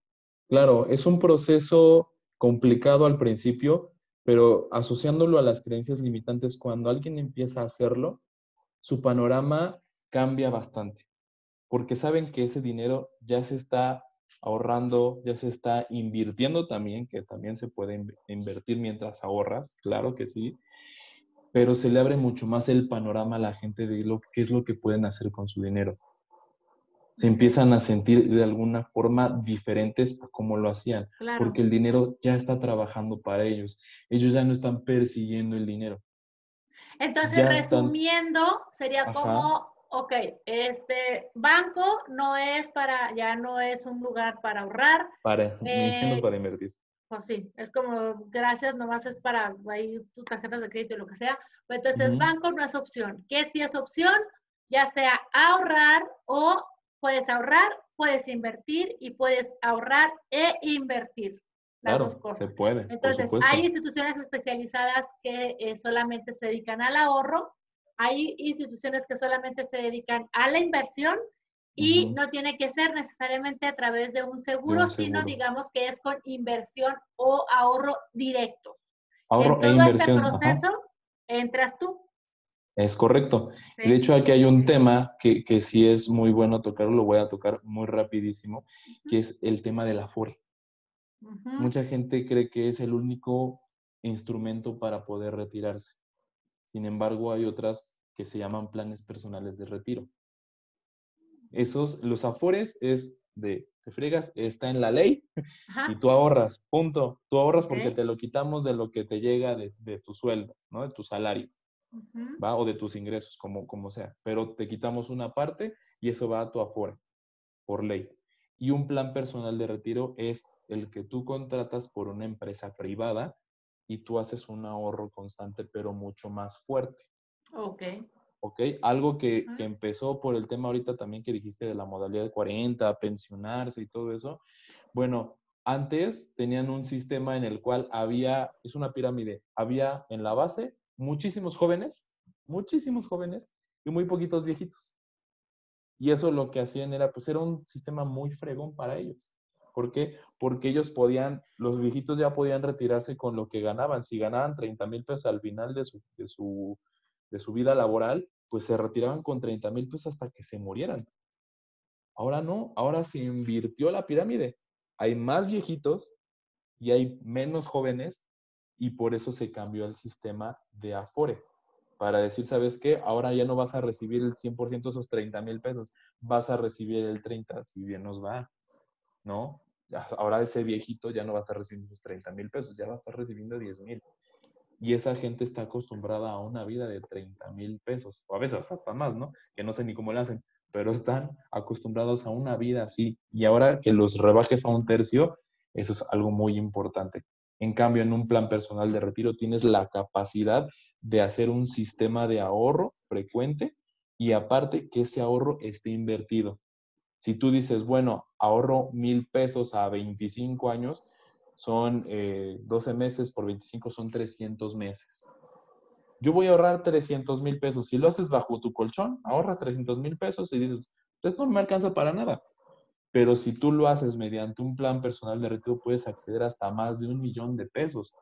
Claro, es un proceso complicado al principio, pero asociándolo a las creencias limitantes, cuando alguien empieza a hacerlo, su panorama cambia bastante, porque saben que ese dinero ya se está ahorrando, ya se está invirtiendo también, que también se puede invertir mientras ahorras, claro que sí, pero se le abre mucho más el panorama a la gente de lo, qué es lo que pueden hacer con su dinero se empiezan a sentir de alguna forma diferentes a como lo hacían, porque el dinero ya está trabajando para ellos. Ellos ya no están persiguiendo el dinero. Entonces, resumiendo, sería como, ok, este banco no es para, ya no es un lugar para ahorrar. Para, menos eh, para invertir. Pues sí, es como, gracias, nomás es para ahí tus tarjetas de crédito y lo que sea. Pues entonces, banco no es opción. ¿Qué si es opción? Ya sea ahorrar o Puedes ahorrar, puedes invertir y puedes ahorrar e invertir. Las dos cosas. Se puede. Entonces, hay instituciones especializadas que eh, solamente se dedican al ahorro, hay instituciones que solamente se dedican a la inversión y no tiene que ser necesariamente a través de un seguro, sino digamos que es con inversión o ahorro directo. Ahorro en todo e este proceso entras tú. Es correcto. De hecho, aquí hay un tema que, que sí es muy bueno tocarlo, lo voy a tocar muy rapidísimo, que es el tema del Afore. Mucha gente cree que es el único instrumento para poder retirarse. Sin embargo, hay otras que se llaman planes personales de retiro. Esos, los Afores es de te friegas está en la ley y tú ahorras, punto. Tú ahorras porque te lo quitamos de lo que te llega de, tu sueldo, ¿no? De tu salario, ¿va? O de tus ingresos, como, como sea. Pero te quitamos una parte y eso va a tu afuera, por ley. Y un plan personal de retiro es el que tú contratas por una empresa privada y tú haces un ahorro constante, pero mucho más fuerte. Ok. ¿ok? Algo que, empezó por el tema ahorita también que dijiste de la modalidad de 40, pensionarse y todo eso. Bueno, antes tenían un sistema en el cual había, es una pirámide, había en la base muchísimos jóvenes, muchísimos jóvenes y muy poquitos viejitos. Y eso lo que hacían era, pues era un sistema muy fregón para ellos. ¿Por qué? Porque ellos podían, los viejitos ya podían retirarse con lo que ganaban. Si ganaban 30 mil pesos al final de su, de su de su vida laboral, pues se retiraban con 30 mil pesos hasta que se murieran. Ahora no, ahora se invirtió la pirámide. Hay más viejitos y hay menos jóvenes y por eso se cambió el sistema de Afore. Para decir, ¿sabes qué? Ahora ya no vas a recibir el 100% de esos 30 mil pesos, vas a recibir el 30, si bien nos va, ¿no? Ahora ese viejito ya no va a estar recibiendo esos 30 mil pesos, ya va a estar recibiendo 10 mil. Y esa gente está acostumbrada a una vida de 30 mil pesos, o a veces hasta más, ¿no? Que no sé ni cómo le hacen, pero están acostumbrados a una vida así. Y ahora que los rebajes a un tercio, eso es algo muy importante. En cambio, en un plan personal de retiro tienes la capacidad de hacer un sistema de ahorro frecuente y aparte que ese ahorro esté invertido. Si tú dices, bueno, ahorro mil pesos a 25 años, son 12 eh, meses por 25, son 300 meses. Yo voy a ahorrar 300 mil pesos. Si lo haces bajo tu colchón, ahorras 300 mil pesos y dices, pues no me alcanza para nada. Pero si tú lo haces mediante un plan personal de retiro, puedes acceder hasta más de un millón de pesos.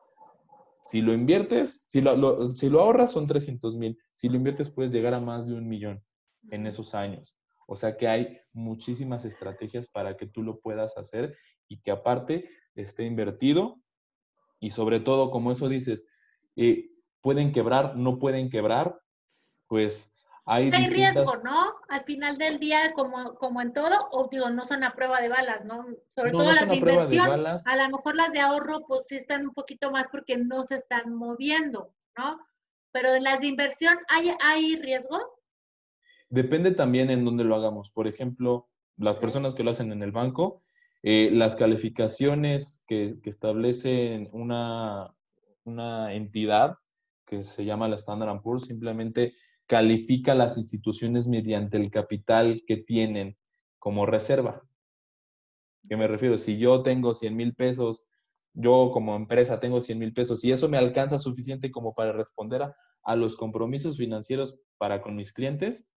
Si lo inviertes, si lo, si lo ahorras, son 300 mil. Si lo inviertes, puedes llegar a más de un millón en esos años. O sea que hay muchísimas estrategias para que tú lo puedas hacer y que aparte esté invertido y sobre todo, como eso dices, eh, pueden quebrar, no pueden quebrar, pues hay, hay riesgo, ¿no? Al final del día, como, como en todo, o digo, no son a prueba de balas, ¿no? Sobre todo las de inversión, a lo mejor las de ahorro, pues sí están un poquito más porque no se están moviendo, ¿no? Pero en las de inversión, ¿hay, hay riesgo? Depende también en dónde lo hagamos. Por ejemplo, las personas que lo hacen en el banco, eh, las calificaciones que, que establecen una, una, entidad que se llama la Standard Poor's simplemente califica las instituciones mediante el capital que tienen como reserva. ¿Qué me refiero? Si yo tengo 100 mil pesos, yo como empresa tengo 100 mil pesos y eso me alcanza suficiente como para responder a, a, los compromisos financieros para con mis clientes,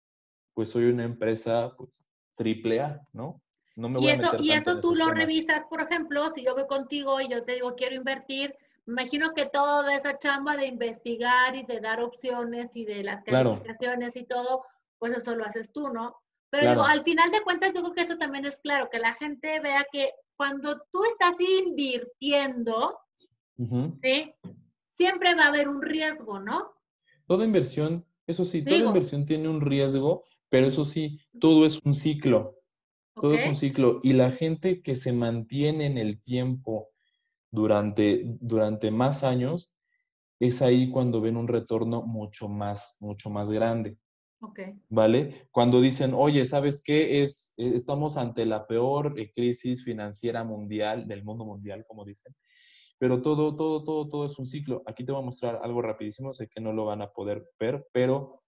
pues soy una empresa pues, triple A, ¿no? y eso, y eso tú lo revisas, por ejemplo, si yo voy contigo y yo te digo quiero invertir, me imagino que toda esa chamba de investigar y de dar opciones y de las calificaciones y todo, pues eso lo haces tú, ¿no? Pero digo, al final de cuentas, yo creo que eso también es claro, que la gente vea que cuando tú estás invirtiendo, ¿sí? Siempre va a haber un riesgo, ¿no? Toda inversión, eso sí, toda inversión tiene un riesgo, pero eso sí, todo es un ciclo. Todo es un ciclo. Y la gente que se mantiene en el tiempo durante, durante más años, es ahí cuando ven un retorno mucho más, mucho más grande. ¿Vale? Cuando dicen, oye, ¿sabes qué? Es, e, estamos ante la peor eh, crisis financiera mundial, del mundo mundial, como dicen. Pero todo, todo, todo, todo es un ciclo. Aquí te voy a mostrar algo rapidísimo, sé que no lo van a poder ver, pero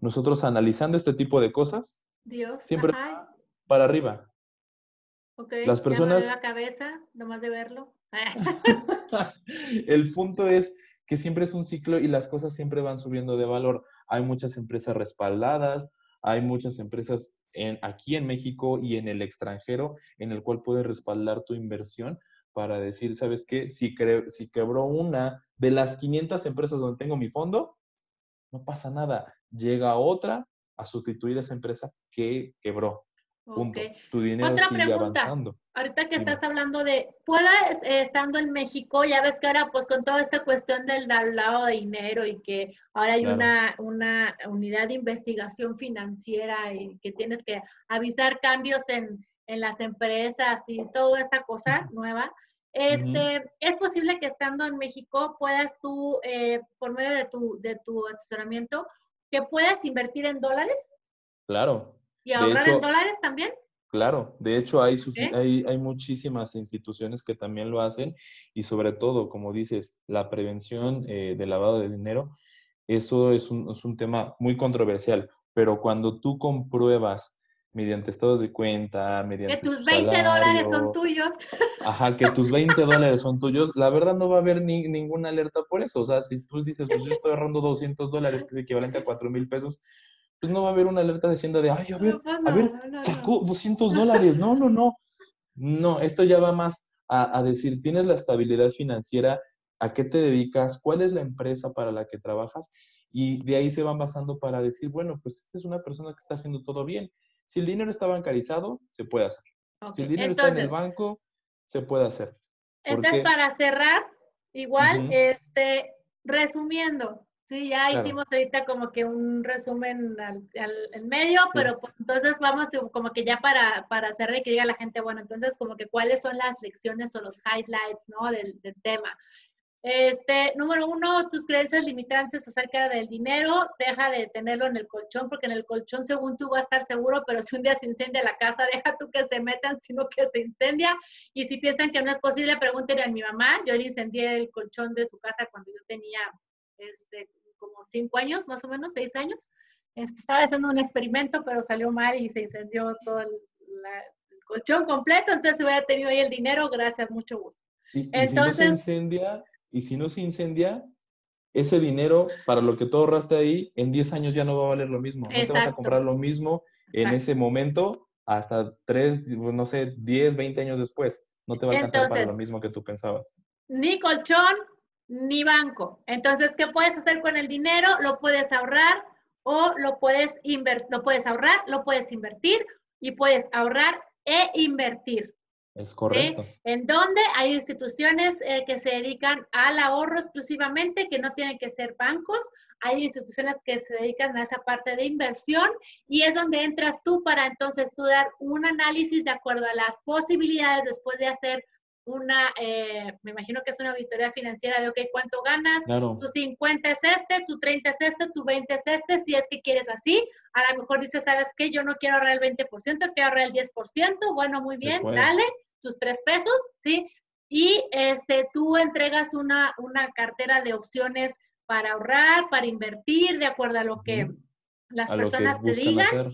nosotros analizando este tipo de cosas, Dios, siempre para arriba. Ok, las personas... Ya la cabeza, nomás de verlo. [LAUGHS] el punto es que siempre es un ciclo y las cosas siempre van subiendo de valor. Hay muchas empresas respaldadas, hay muchas empresas en, aquí en México y en el extranjero en el cual puedes respaldar tu inversión para decir, ¿sabes qué? Si, si quebró una de las 500 empresas donde tengo mi fondo, no pasa nada. Llega otra a sustituir a esa empresa que quebró. Tu dinero Otra pregunta. Ahorita que estás hablando de, pueda eh, estando en México, ya ves que ahora pues con toda esta cuestión del lado de dinero y que ahora hay una, una unidad de investigación financiera y que tienes que avisar cambios en, en las empresas y toda esta cosa nueva, este, es posible que estando en México puedas tú, eh, por medio de tu, de tu asesoramiento, que puedas invertir en dólares. Claro. Y ahorrar en dólares también. Claro, de hecho hay, hay, hay, muchísimas instituciones que también lo hacen y sobre todo, como dices, la prevención eh, del lavado de dinero, eso es un, es un tema muy controversial, pero cuando tú compruebas mediante estados de cuenta, mediante... Que tus 20 dólares son tuyos. Ajá, que tus 20 dólares son tuyos, la verdad no va a haber ni, ninguna alerta por eso. O sea, si tú dices, pues yo estoy ahorrando 200 dólares, que es equivalente a 4 mil pesos, pues no va a haber una alerta diciendo de, ay, a ver, a ver, sacó 200 dólares. No, no, no. No, esto ya va más a, a decir, tienes la estabilidad financiera, a qué te dedicas, cuál es la empresa para la que trabajas, y de ahí se van basando para decir, bueno, pues esta es una persona que está haciendo todo bien si el dinero está bancarizado, se puede hacer. Si el dinero está en el banco, se puede hacer. Entonces, para cerrar, igual, este, resumiendo, sí, ya hicimos ahorita como que un resumen al, medio, pero pues, entonces vamos como que ya para, para cerrar y que diga la gente, bueno, entonces como que cuáles son las lecciones o los highlights, ¿no? Del, del tema. Este, número uno, tus creencias limitantes acerca del dinero, deja de tenerlo en el colchón, porque en el colchón según tú va a estar seguro, pero si un día se incendia la casa, [LAUGHS] deja tú que se metan, sino que se incendia. Y si piensan que no es posible, pregúntenle a mi mamá. Yo le incendié el colchón de su casa cuando yo tenía este, como cinco años, más o menos, seis años. Este, estaba haciendo un experimento, pero salió mal y se incendió todo el, colchón completo. Entonces hubiera tenido ahí el dinero, gracias, mucho gusto. Entonces, se incendia, y si no se incendia, ese dinero para lo que tú ahorraste ahí, en 10 años ya no va a valer lo mismo. No te vas a comprar lo mismo en ese momento hasta 3, no sé, 10, 20 años después. No te va a alcanzar para lo mismo que tú pensabas. Ni colchón, ni banco. Entonces, ¿qué puedes hacer con el dinero? Lo puedes ahorrar o lo puedes invertir, lo puedes ahorrar, lo puedes invertir y puedes ahorrar e invertir. Es correcto. En donde hay instituciones eh, que se dedican al ahorro exclusivamente, que no tienen que ser bancos. Hay instituciones que se dedican a esa parte de inversión y es donde entras tú para entonces tú dar un análisis de acuerdo a las posibilidades después de hacer una, eh, me imagino que es una auditoría financiera de, ok, ¿cuánto ganas? Tu 50 es este, tu 30 es este, tu 20 es este, si es que quieres así. A lo mejor dices, ¿sabes qué? Yo no quiero ahorrar el 20%, quiero ahorrar el 10%. Bueno, muy bien, dale tus tres pesos, ¿sí? Y este, tú entregas una, una cartera de opciones para ahorrar, para invertir, de acuerdo a lo que las personas te digan.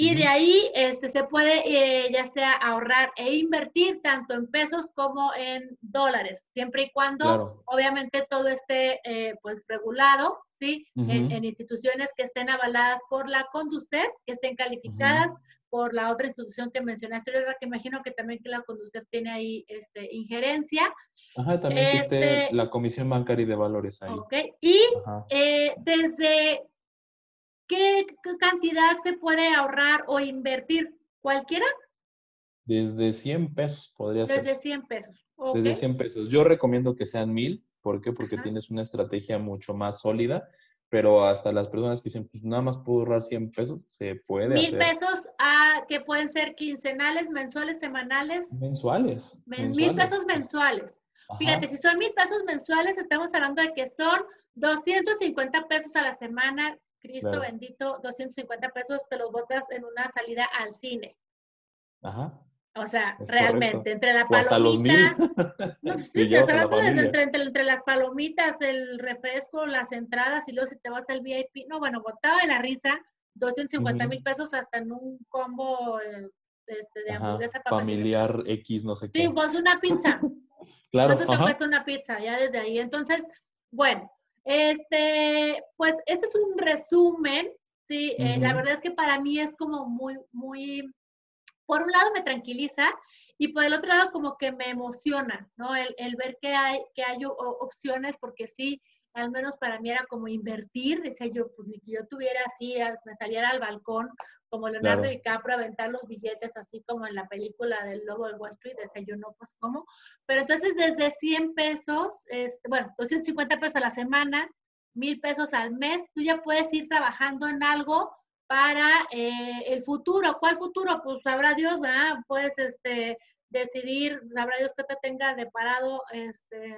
Y de ahí este, se puede eh, ya sea ahorrar e invertir tanto en pesos como en dólares, siempre y cuando obviamente todo esté eh, pues regulado, ¿sí? en, instituciones que estén avaladas por la Conducef, que estén calificadas por la otra institución que mencionaste, ¿verdad? Que imagino que también que la conducción tiene ahí este, injerencia. Ajá, también que esté este la Comisión Bancaria de Valores ahí. Ok, y eh, desde cantidad se puede ahorrar o invertir, ¿cualquiera? Desde 100 pesos podría ser. Desde 100 pesos. Desde 100 pesos. Yo recomiendo que sean mil. ¿Por qué? Porque tienes una estrategia mucho más sólida pero hasta las personas que dicen, pues nada más puedo ahorrar 100 pesos, se puede Mil pesos a, que pueden ser quincenales, mensuales, semanales. Mensuales. Mil pesos mensuales. Fíjate, si son mil pesos mensuales, estamos hablando de que son 250 pesos a la semana. Cristo bendito, 250 pesos te los botas en una salida al cine. Ajá. O sea, realmente, entre la palomita. [LAUGHS] no, [LAUGHS] sí, te entre, entre, entre, las palomitas, el refresco, las entradas y luego si te vas al VIP. No, bueno, botaba de la risa, 250 mil pesos hasta en un combo eh, este, de hamburguesa Familiar X, no sé qué. Sí, pues una pizza. [LAUGHS] claro. ¿Cuánto te cuesta una pizza? Ya desde ahí. Entonces, bueno, este, pues este es un resumen. Sí, eh, la verdad es que para mí es como muy, muy por un lado me tranquiliza y por el otro lado como que me emociona, ¿no? El, ver que hay, que hay opciones, porque sí, al menos para mí era como invertir, decía yo, pues ni que yo tuviera así, me saliera al balcón como Leonardo DiCaprio, aventar los billetes así como en la película del Lobo de Wall Street, decía yo, no, pues cómo. Pero entonces desde 100 pesos, este, bueno, 250 pesos a la semana, mil pesos al mes, tú ya puedes ir trabajando en algo para eh, el futuro. ¿Cuál futuro? Pues sabrá Dios, ¿verdad? Puedes este, decidir, sabrá Dios que te tenga deparado este,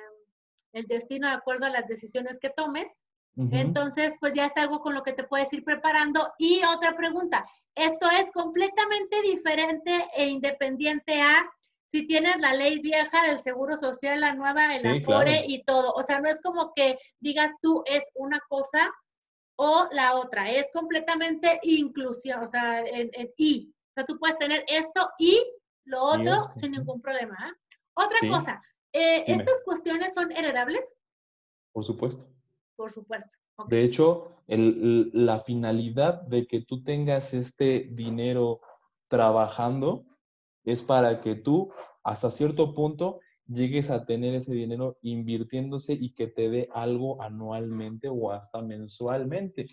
el destino de acuerdo a las decisiones que tomes. Entonces, pues ya es algo con lo que te puedes ir preparando. Y otra pregunta, esto es completamente diferente e independiente a si tienes la ley vieja del Seguro Social, la nueva, el Afore y todo. O sea, no es como que digas tú es una cosa o la otra, es completamente inclusión, o sea, en, y. O sea, tú puedes tener esto y lo otro sin ningún problema. ¿eh? Otra cosa, eh, ¿estas cuestiones son heredables? Por supuesto. Por supuesto. De hecho, la finalidad de que tú tengas este dinero trabajando es para que tú hasta cierto punto llegues a tener ese dinero invirtiéndose y que te dé algo anualmente o hasta mensualmente.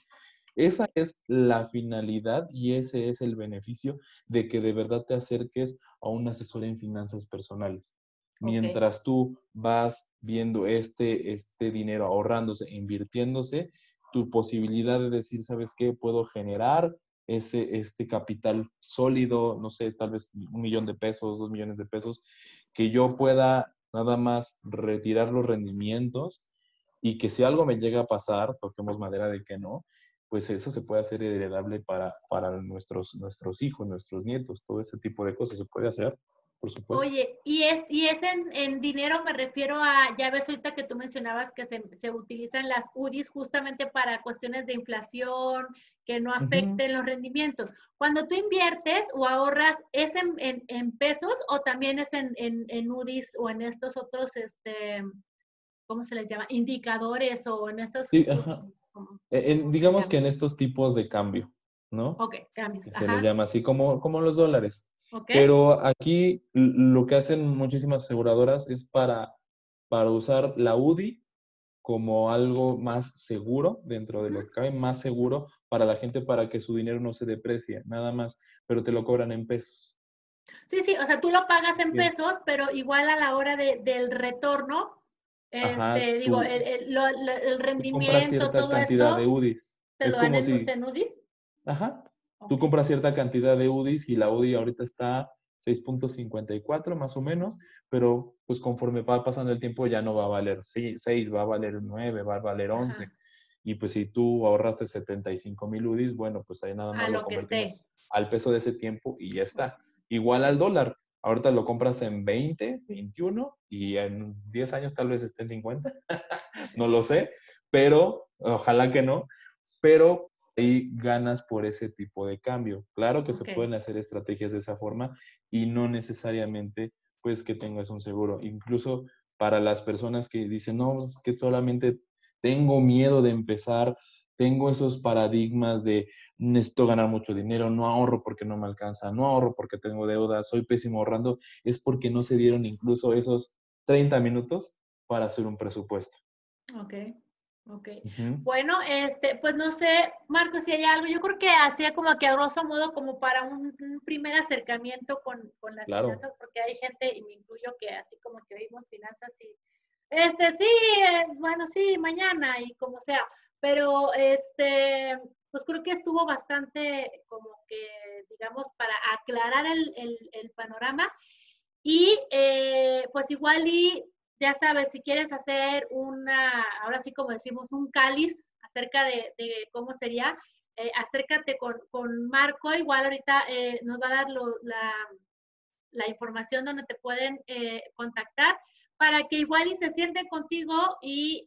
Esa es la finalidad y ese es el beneficio de que de verdad te acerques a un asesor en finanzas personales. Mientras tú vas viendo este, este dinero ahorrándose, invirtiéndose, tu posibilidad de decir, ¿sabes qué? Puedo generar ese, este capital sólido, no sé, tal vez un millón de pesos, dos millones de pesos, que yo pueda nada más retirar los rendimientos y que si algo me llega a pasar, toquemos madera de que no, pues eso se puede hacer heredable para, para nuestros, nuestros hijos, nuestros nietos, todo ese tipo de cosas se puede hacer por supuesto. Oye, y es, y es en, dinero, me refiero a, ya ves ahorita que tú mencionabas que se, utilizan las UDIs justamente para cuestiones de inflación, que no afecten los rendimientos. Cuando tú inviertes o ahorras, ¿es en, pesos o también es en, UDIs o en estos otros, este, ¿cómo se les llama? Indicadores o en estos... Sí, e, digamos que en estos tipos de cambio, ¿no? Ok, cambios. Se les llama así como, como los dólares. Pero aquí lo que hacen muchísimas aseguradoras es para, para usar la UDI como algo más seguro dentro de lo que cabe, más seguro para la gente para que su dinero no se deprecie, nada más, pero te lo cobran en pesos. Sí, sí, o sea, tú lo pagas en pesos, pero igual a la hora de, del retorno, este, digo, el, el, el, rendimiento, todo cantidad de UDIs. ¿Te es lo dan en UDIs? Ajá, Tú compras cierta cantidad de UDIs y la UDI ahorita está 6.54 más o menos, pero pues conforme va pasando el tiempo ya no va a valer 6, va a valer 9, va a valer 11. Y pues si tú ahorraste 75 mil UDIs, bueno, pues ahí nada más lo, convertimos al peso de ese tiempo y ya está. Igual al dólar. Ahorita lo compras en 20, 21 y en 10 años tal vez esté en 50. [LAUGHS] no lo sé, pero ojalá que no. Pero ahí ganas por ese tipo de cambio. Claro que se pueden hacer estrategias de esa forma y no necesariamente pues que tengas un seguro. Incluso para las personas que dicen, no, es que solamente tengo miedo de empezar, tengo esos paradigmas de necesito ganar mucho dinero, no ahorro porque no me alcanza, no ahorro porque tengo deuda, soy pésimo ahorrando, es porque no se dieron incluso esos 30 minutos para hacer un presupuesto. Ok. Bueno, este, pues no sé, Marco, si hay algo, yo creo que hacía como que a grosso modo como para un, primer acercamiento con, con las finanzas, porque hay gente, y me incluyo, que así como que oímos finanzas y, este, sí, eh, bueno, sí, mañana y como sea, pero este, pues creo que estuvo bastante como que, digamos, para aclarar el, el, el panorama. Y eh, pues igual y ya sabes, si quieres hacer una, ahora sí como decimos, un cáliz acerca de, cómo sería, eh, acércate con, Marco, igual ahorita eh, nos va a dar la, información donde te pueden eh, contactar para que igual y se sienten contigo y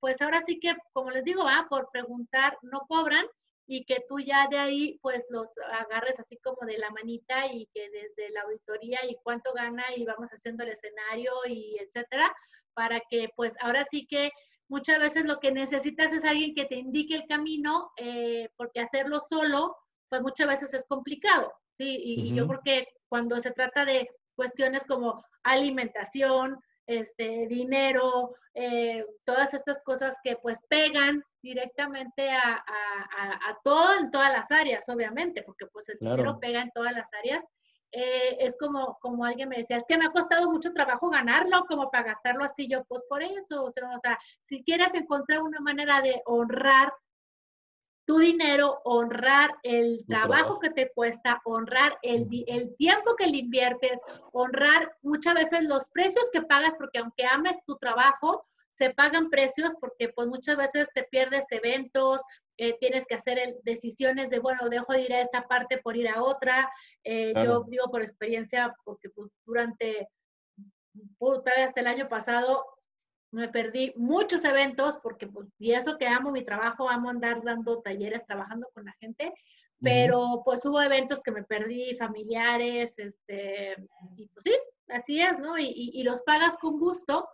pues ahora sí que, como les digo, va por preguntar no cobran y que tú ya de ahí pues los agarres así como de la manita y que desde la auditoría y cuánto gana y vamos haciendo el escenario y etcétera, para que pues ahora sí que muchas veces lo que necesitas es alguien que te indique el camino, eh, porque hacerlo solo pues muchas veces es complicado, ¿sí? Y, yo creo que cuando se trata de cuestiones como alimentación, este, dinero, eh, todas estas cosas que pues pegan directamente a, a, todo en todas las áreas, obviamente, porque pues el dinero pega en todas las áreas. Eh, es como, como alguien me decía, es que me ha costado mucho trabajo ganarlo, como para gastarlo así yo, pues por eso, o sea, o sea si quieres encontrar una manera de honrar tu dinero, honrar el trabajo, que te cuesta, honrar el, el tiempo que le inviertes, honrar muchas veces los precios que pagas, porque aunque ames tu trabajo, se pagan precios porque pues muchas veces te pierdes eventos, eh, tienes que hacer decisiones de, bueno, dejo de ir a esta parte por ir a otra. Eh, yo digo por experiencia, porque pues, durante, puta, hasta el año pasado me perdí muchos eventos porque, pues, y eso que amo mi trabajo, amo andar dando talleres, trabajando con la gente, pero pues hubo eventos que me perdí, familiares, este, y pues sí, así es, ¿no? Y, y, los pagas con gusto,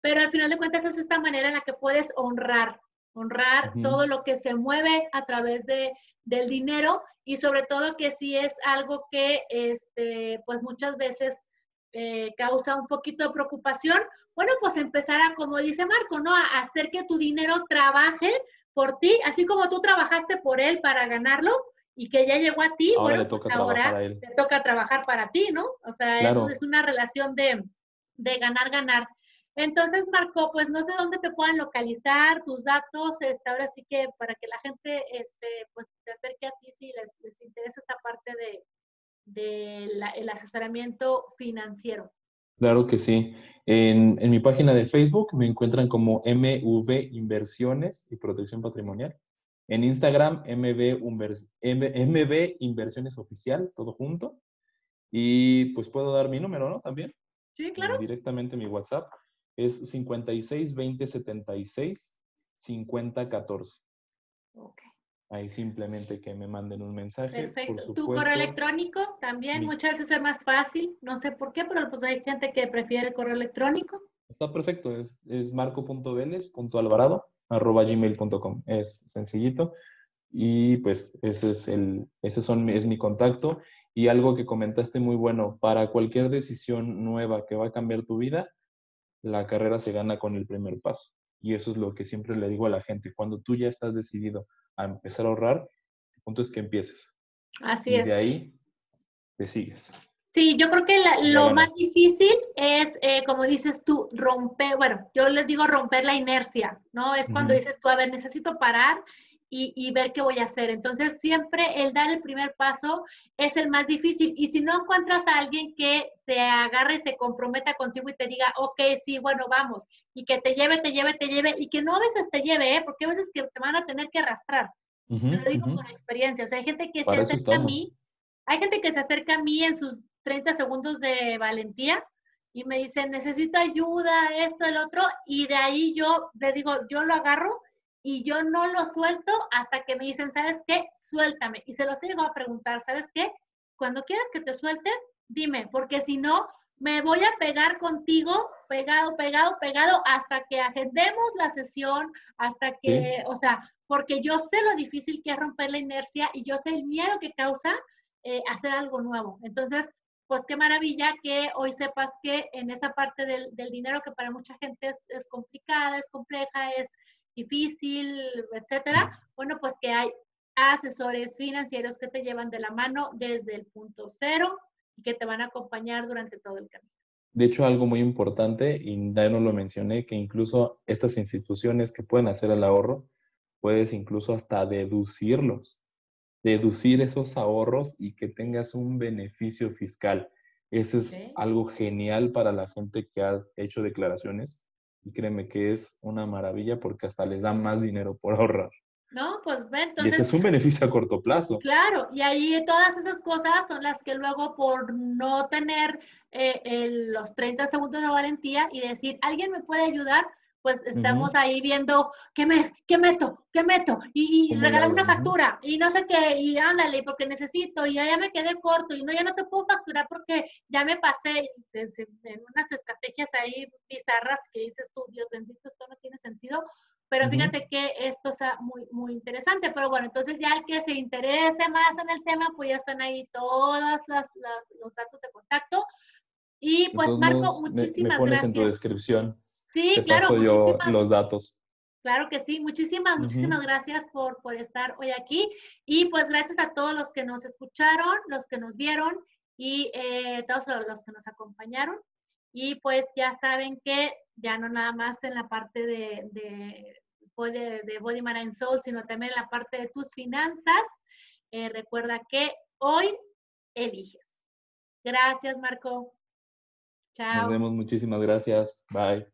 pero al final de cuentas es esta manera en la que puedes honrar, honrar todo lo que se mueve a través de, del dinero y sobre todo que si es algo que, este, pues muchas veces eh, causa un poquito de preocupación, bueno, pues empezar a, como dice Marco, ¿no? A hacer que tu dinero trabaje por ti, así como tú trabajaste por él para ganarlo y que ya llegó a ti, ahora bueno, le toca pues ahora trabajar a él. te toca trabajar para ti, ¿no? O sea, eso es una relación de, de ganar, ganar. Entonces, Marco, pues no sé dónde te puedan localizar tus datos, este, ahora sí que para que la gente, este, pues se acerque a ti si les, les interesa esta parte de, del asesoramiento financiero. Claro que sí. En, mi página de Facebook me encuentran como MV Inversiones y Protección Patrimonial. En Instagram, MV, MV Inversiones Oficial, todo junto. Y pues puedo dar mi número, ¿no? También. Sí, claro. Directamente mi WhatsApp es 56 20 76 50 14. Ok. Ahí simplemente que me manden un mensaje. Perfecto. tu correo electrónico también muchas veces es más fácil. No sé por qué, pero pues hay gente que prefiere el correo electrónico. Está perfecto. Es, es marco.veles.alvarado.gmail.com. Es sencillito. Y pues ese es, el, ese son, es mi contacto. Y algo que comentaste muy bueno, para cualquier decisión nueva que va a cambiar tu vida, la carrera se gana con el primer paso. Y eso es lo que siempre le digo a la gente. Cuando tú ya estás decidido a empezar a ahorrar, el punto es que empieces. Así y es. De ahí te sigues. Sí, yo creo que lo más difícil es, eh, como dices tú, romper, bueno, yo les digo romper la inercia, ¿no? Es cuando dices tú, a ver, necesito parar y, ver qué voy a hacer. Entonces, siempre el dar el primer paso es el más difícil. Y si no encuentras a alguien que se agarre, se comprometa contigo y te diga, ok, sí, bueno, vamos, y que te lleve, te lleve, te lleve, y que no a veces te lleve, ¿eh? porque a veces que te van a tener que arrastrar. te lo digo por experiencia. O sea, hay gente que se acerca a mí, hay gente que se acerca a mí en sus 30 segundos de valentía y me dice, necesito ayuda, esto, el otro, y de ahí yo le digo, yo lo agarro y yo no lo suelto hasta que me dicen, ¿sabes qué? Suéltame. Y se los digo a preguntar, ¿sabes qué? Cuando quieras que te suelte, dime, porque si no, me voy a pegar contigo, pegado, pegado, pegado, hasta que agendemos la sesión, hasta que, o sea, porque yo sé lo difícil que es romper la inercia y yo sé el miedo que causa eh, hacer algo nuevo. Entonces, pues qué maravilla que hoy sepas que en esa parte del, dinero que para mucha gente es, es complicada, es compleja, es difícil, etcétera, bueno, pues que hay asesores financieros que te llevan de la mano desde el punto cero y que te van a acompañar durante todo el camino. De hecho, algo muy importante, y ya no lo mencioné, que incluso estas instituciones que pueden hacer el ahorro, puedes incluso hasta deducirlos, deducir esos ahorros y que tengas un beneficio fiscal. Eso es algo genial para la gente que ha hecho declaraciones y créeme que es una maravilla porque hasta les da más dinero por ahorrar. No, pues ven, entonces... Y ese es un beneficio a corto plazo. Claro, y ahí todas esas cosas son las que luego por no tener eh, los 30 segundos de valentía y decir, ¿alguien me puede ayudar? Pues estamos ahí viendo qué, me, qué meto, qué meto, y, y regalar una factura, y no sé qué, y ándale, porque necesito, y ya me quedé corto, y no, ya no te puedo facturar porque ya me pasé en unas estrategias ahí bizarras que dices tú, Dios bendito, esto no tiene sentido, pero fíjate que esto es muy, muy interesante, pero bueno, entonces ya el que se interese más en el tema, pues ya están ahí todos los datos de contacto. Y pues Marco, muchísimas me pones en tu descripción. Sí, claro. Paso yo los datos. Claro que sí. Muchísimas, muchísimas gracias por, por estar hoy aquí. Y pues gracias a todos los que nos escucharon, los que nos vieron y eh, todos los que nos acompañaron. Y pues ya saben que ya no nada más en la parte de, de, Body Mind Soul, sino también en la parte de tus finanzas. Eh, recuerda que hoy eliges. Gracias, Marco. Chao. Nos vemos, muchísimas gracias. Bye.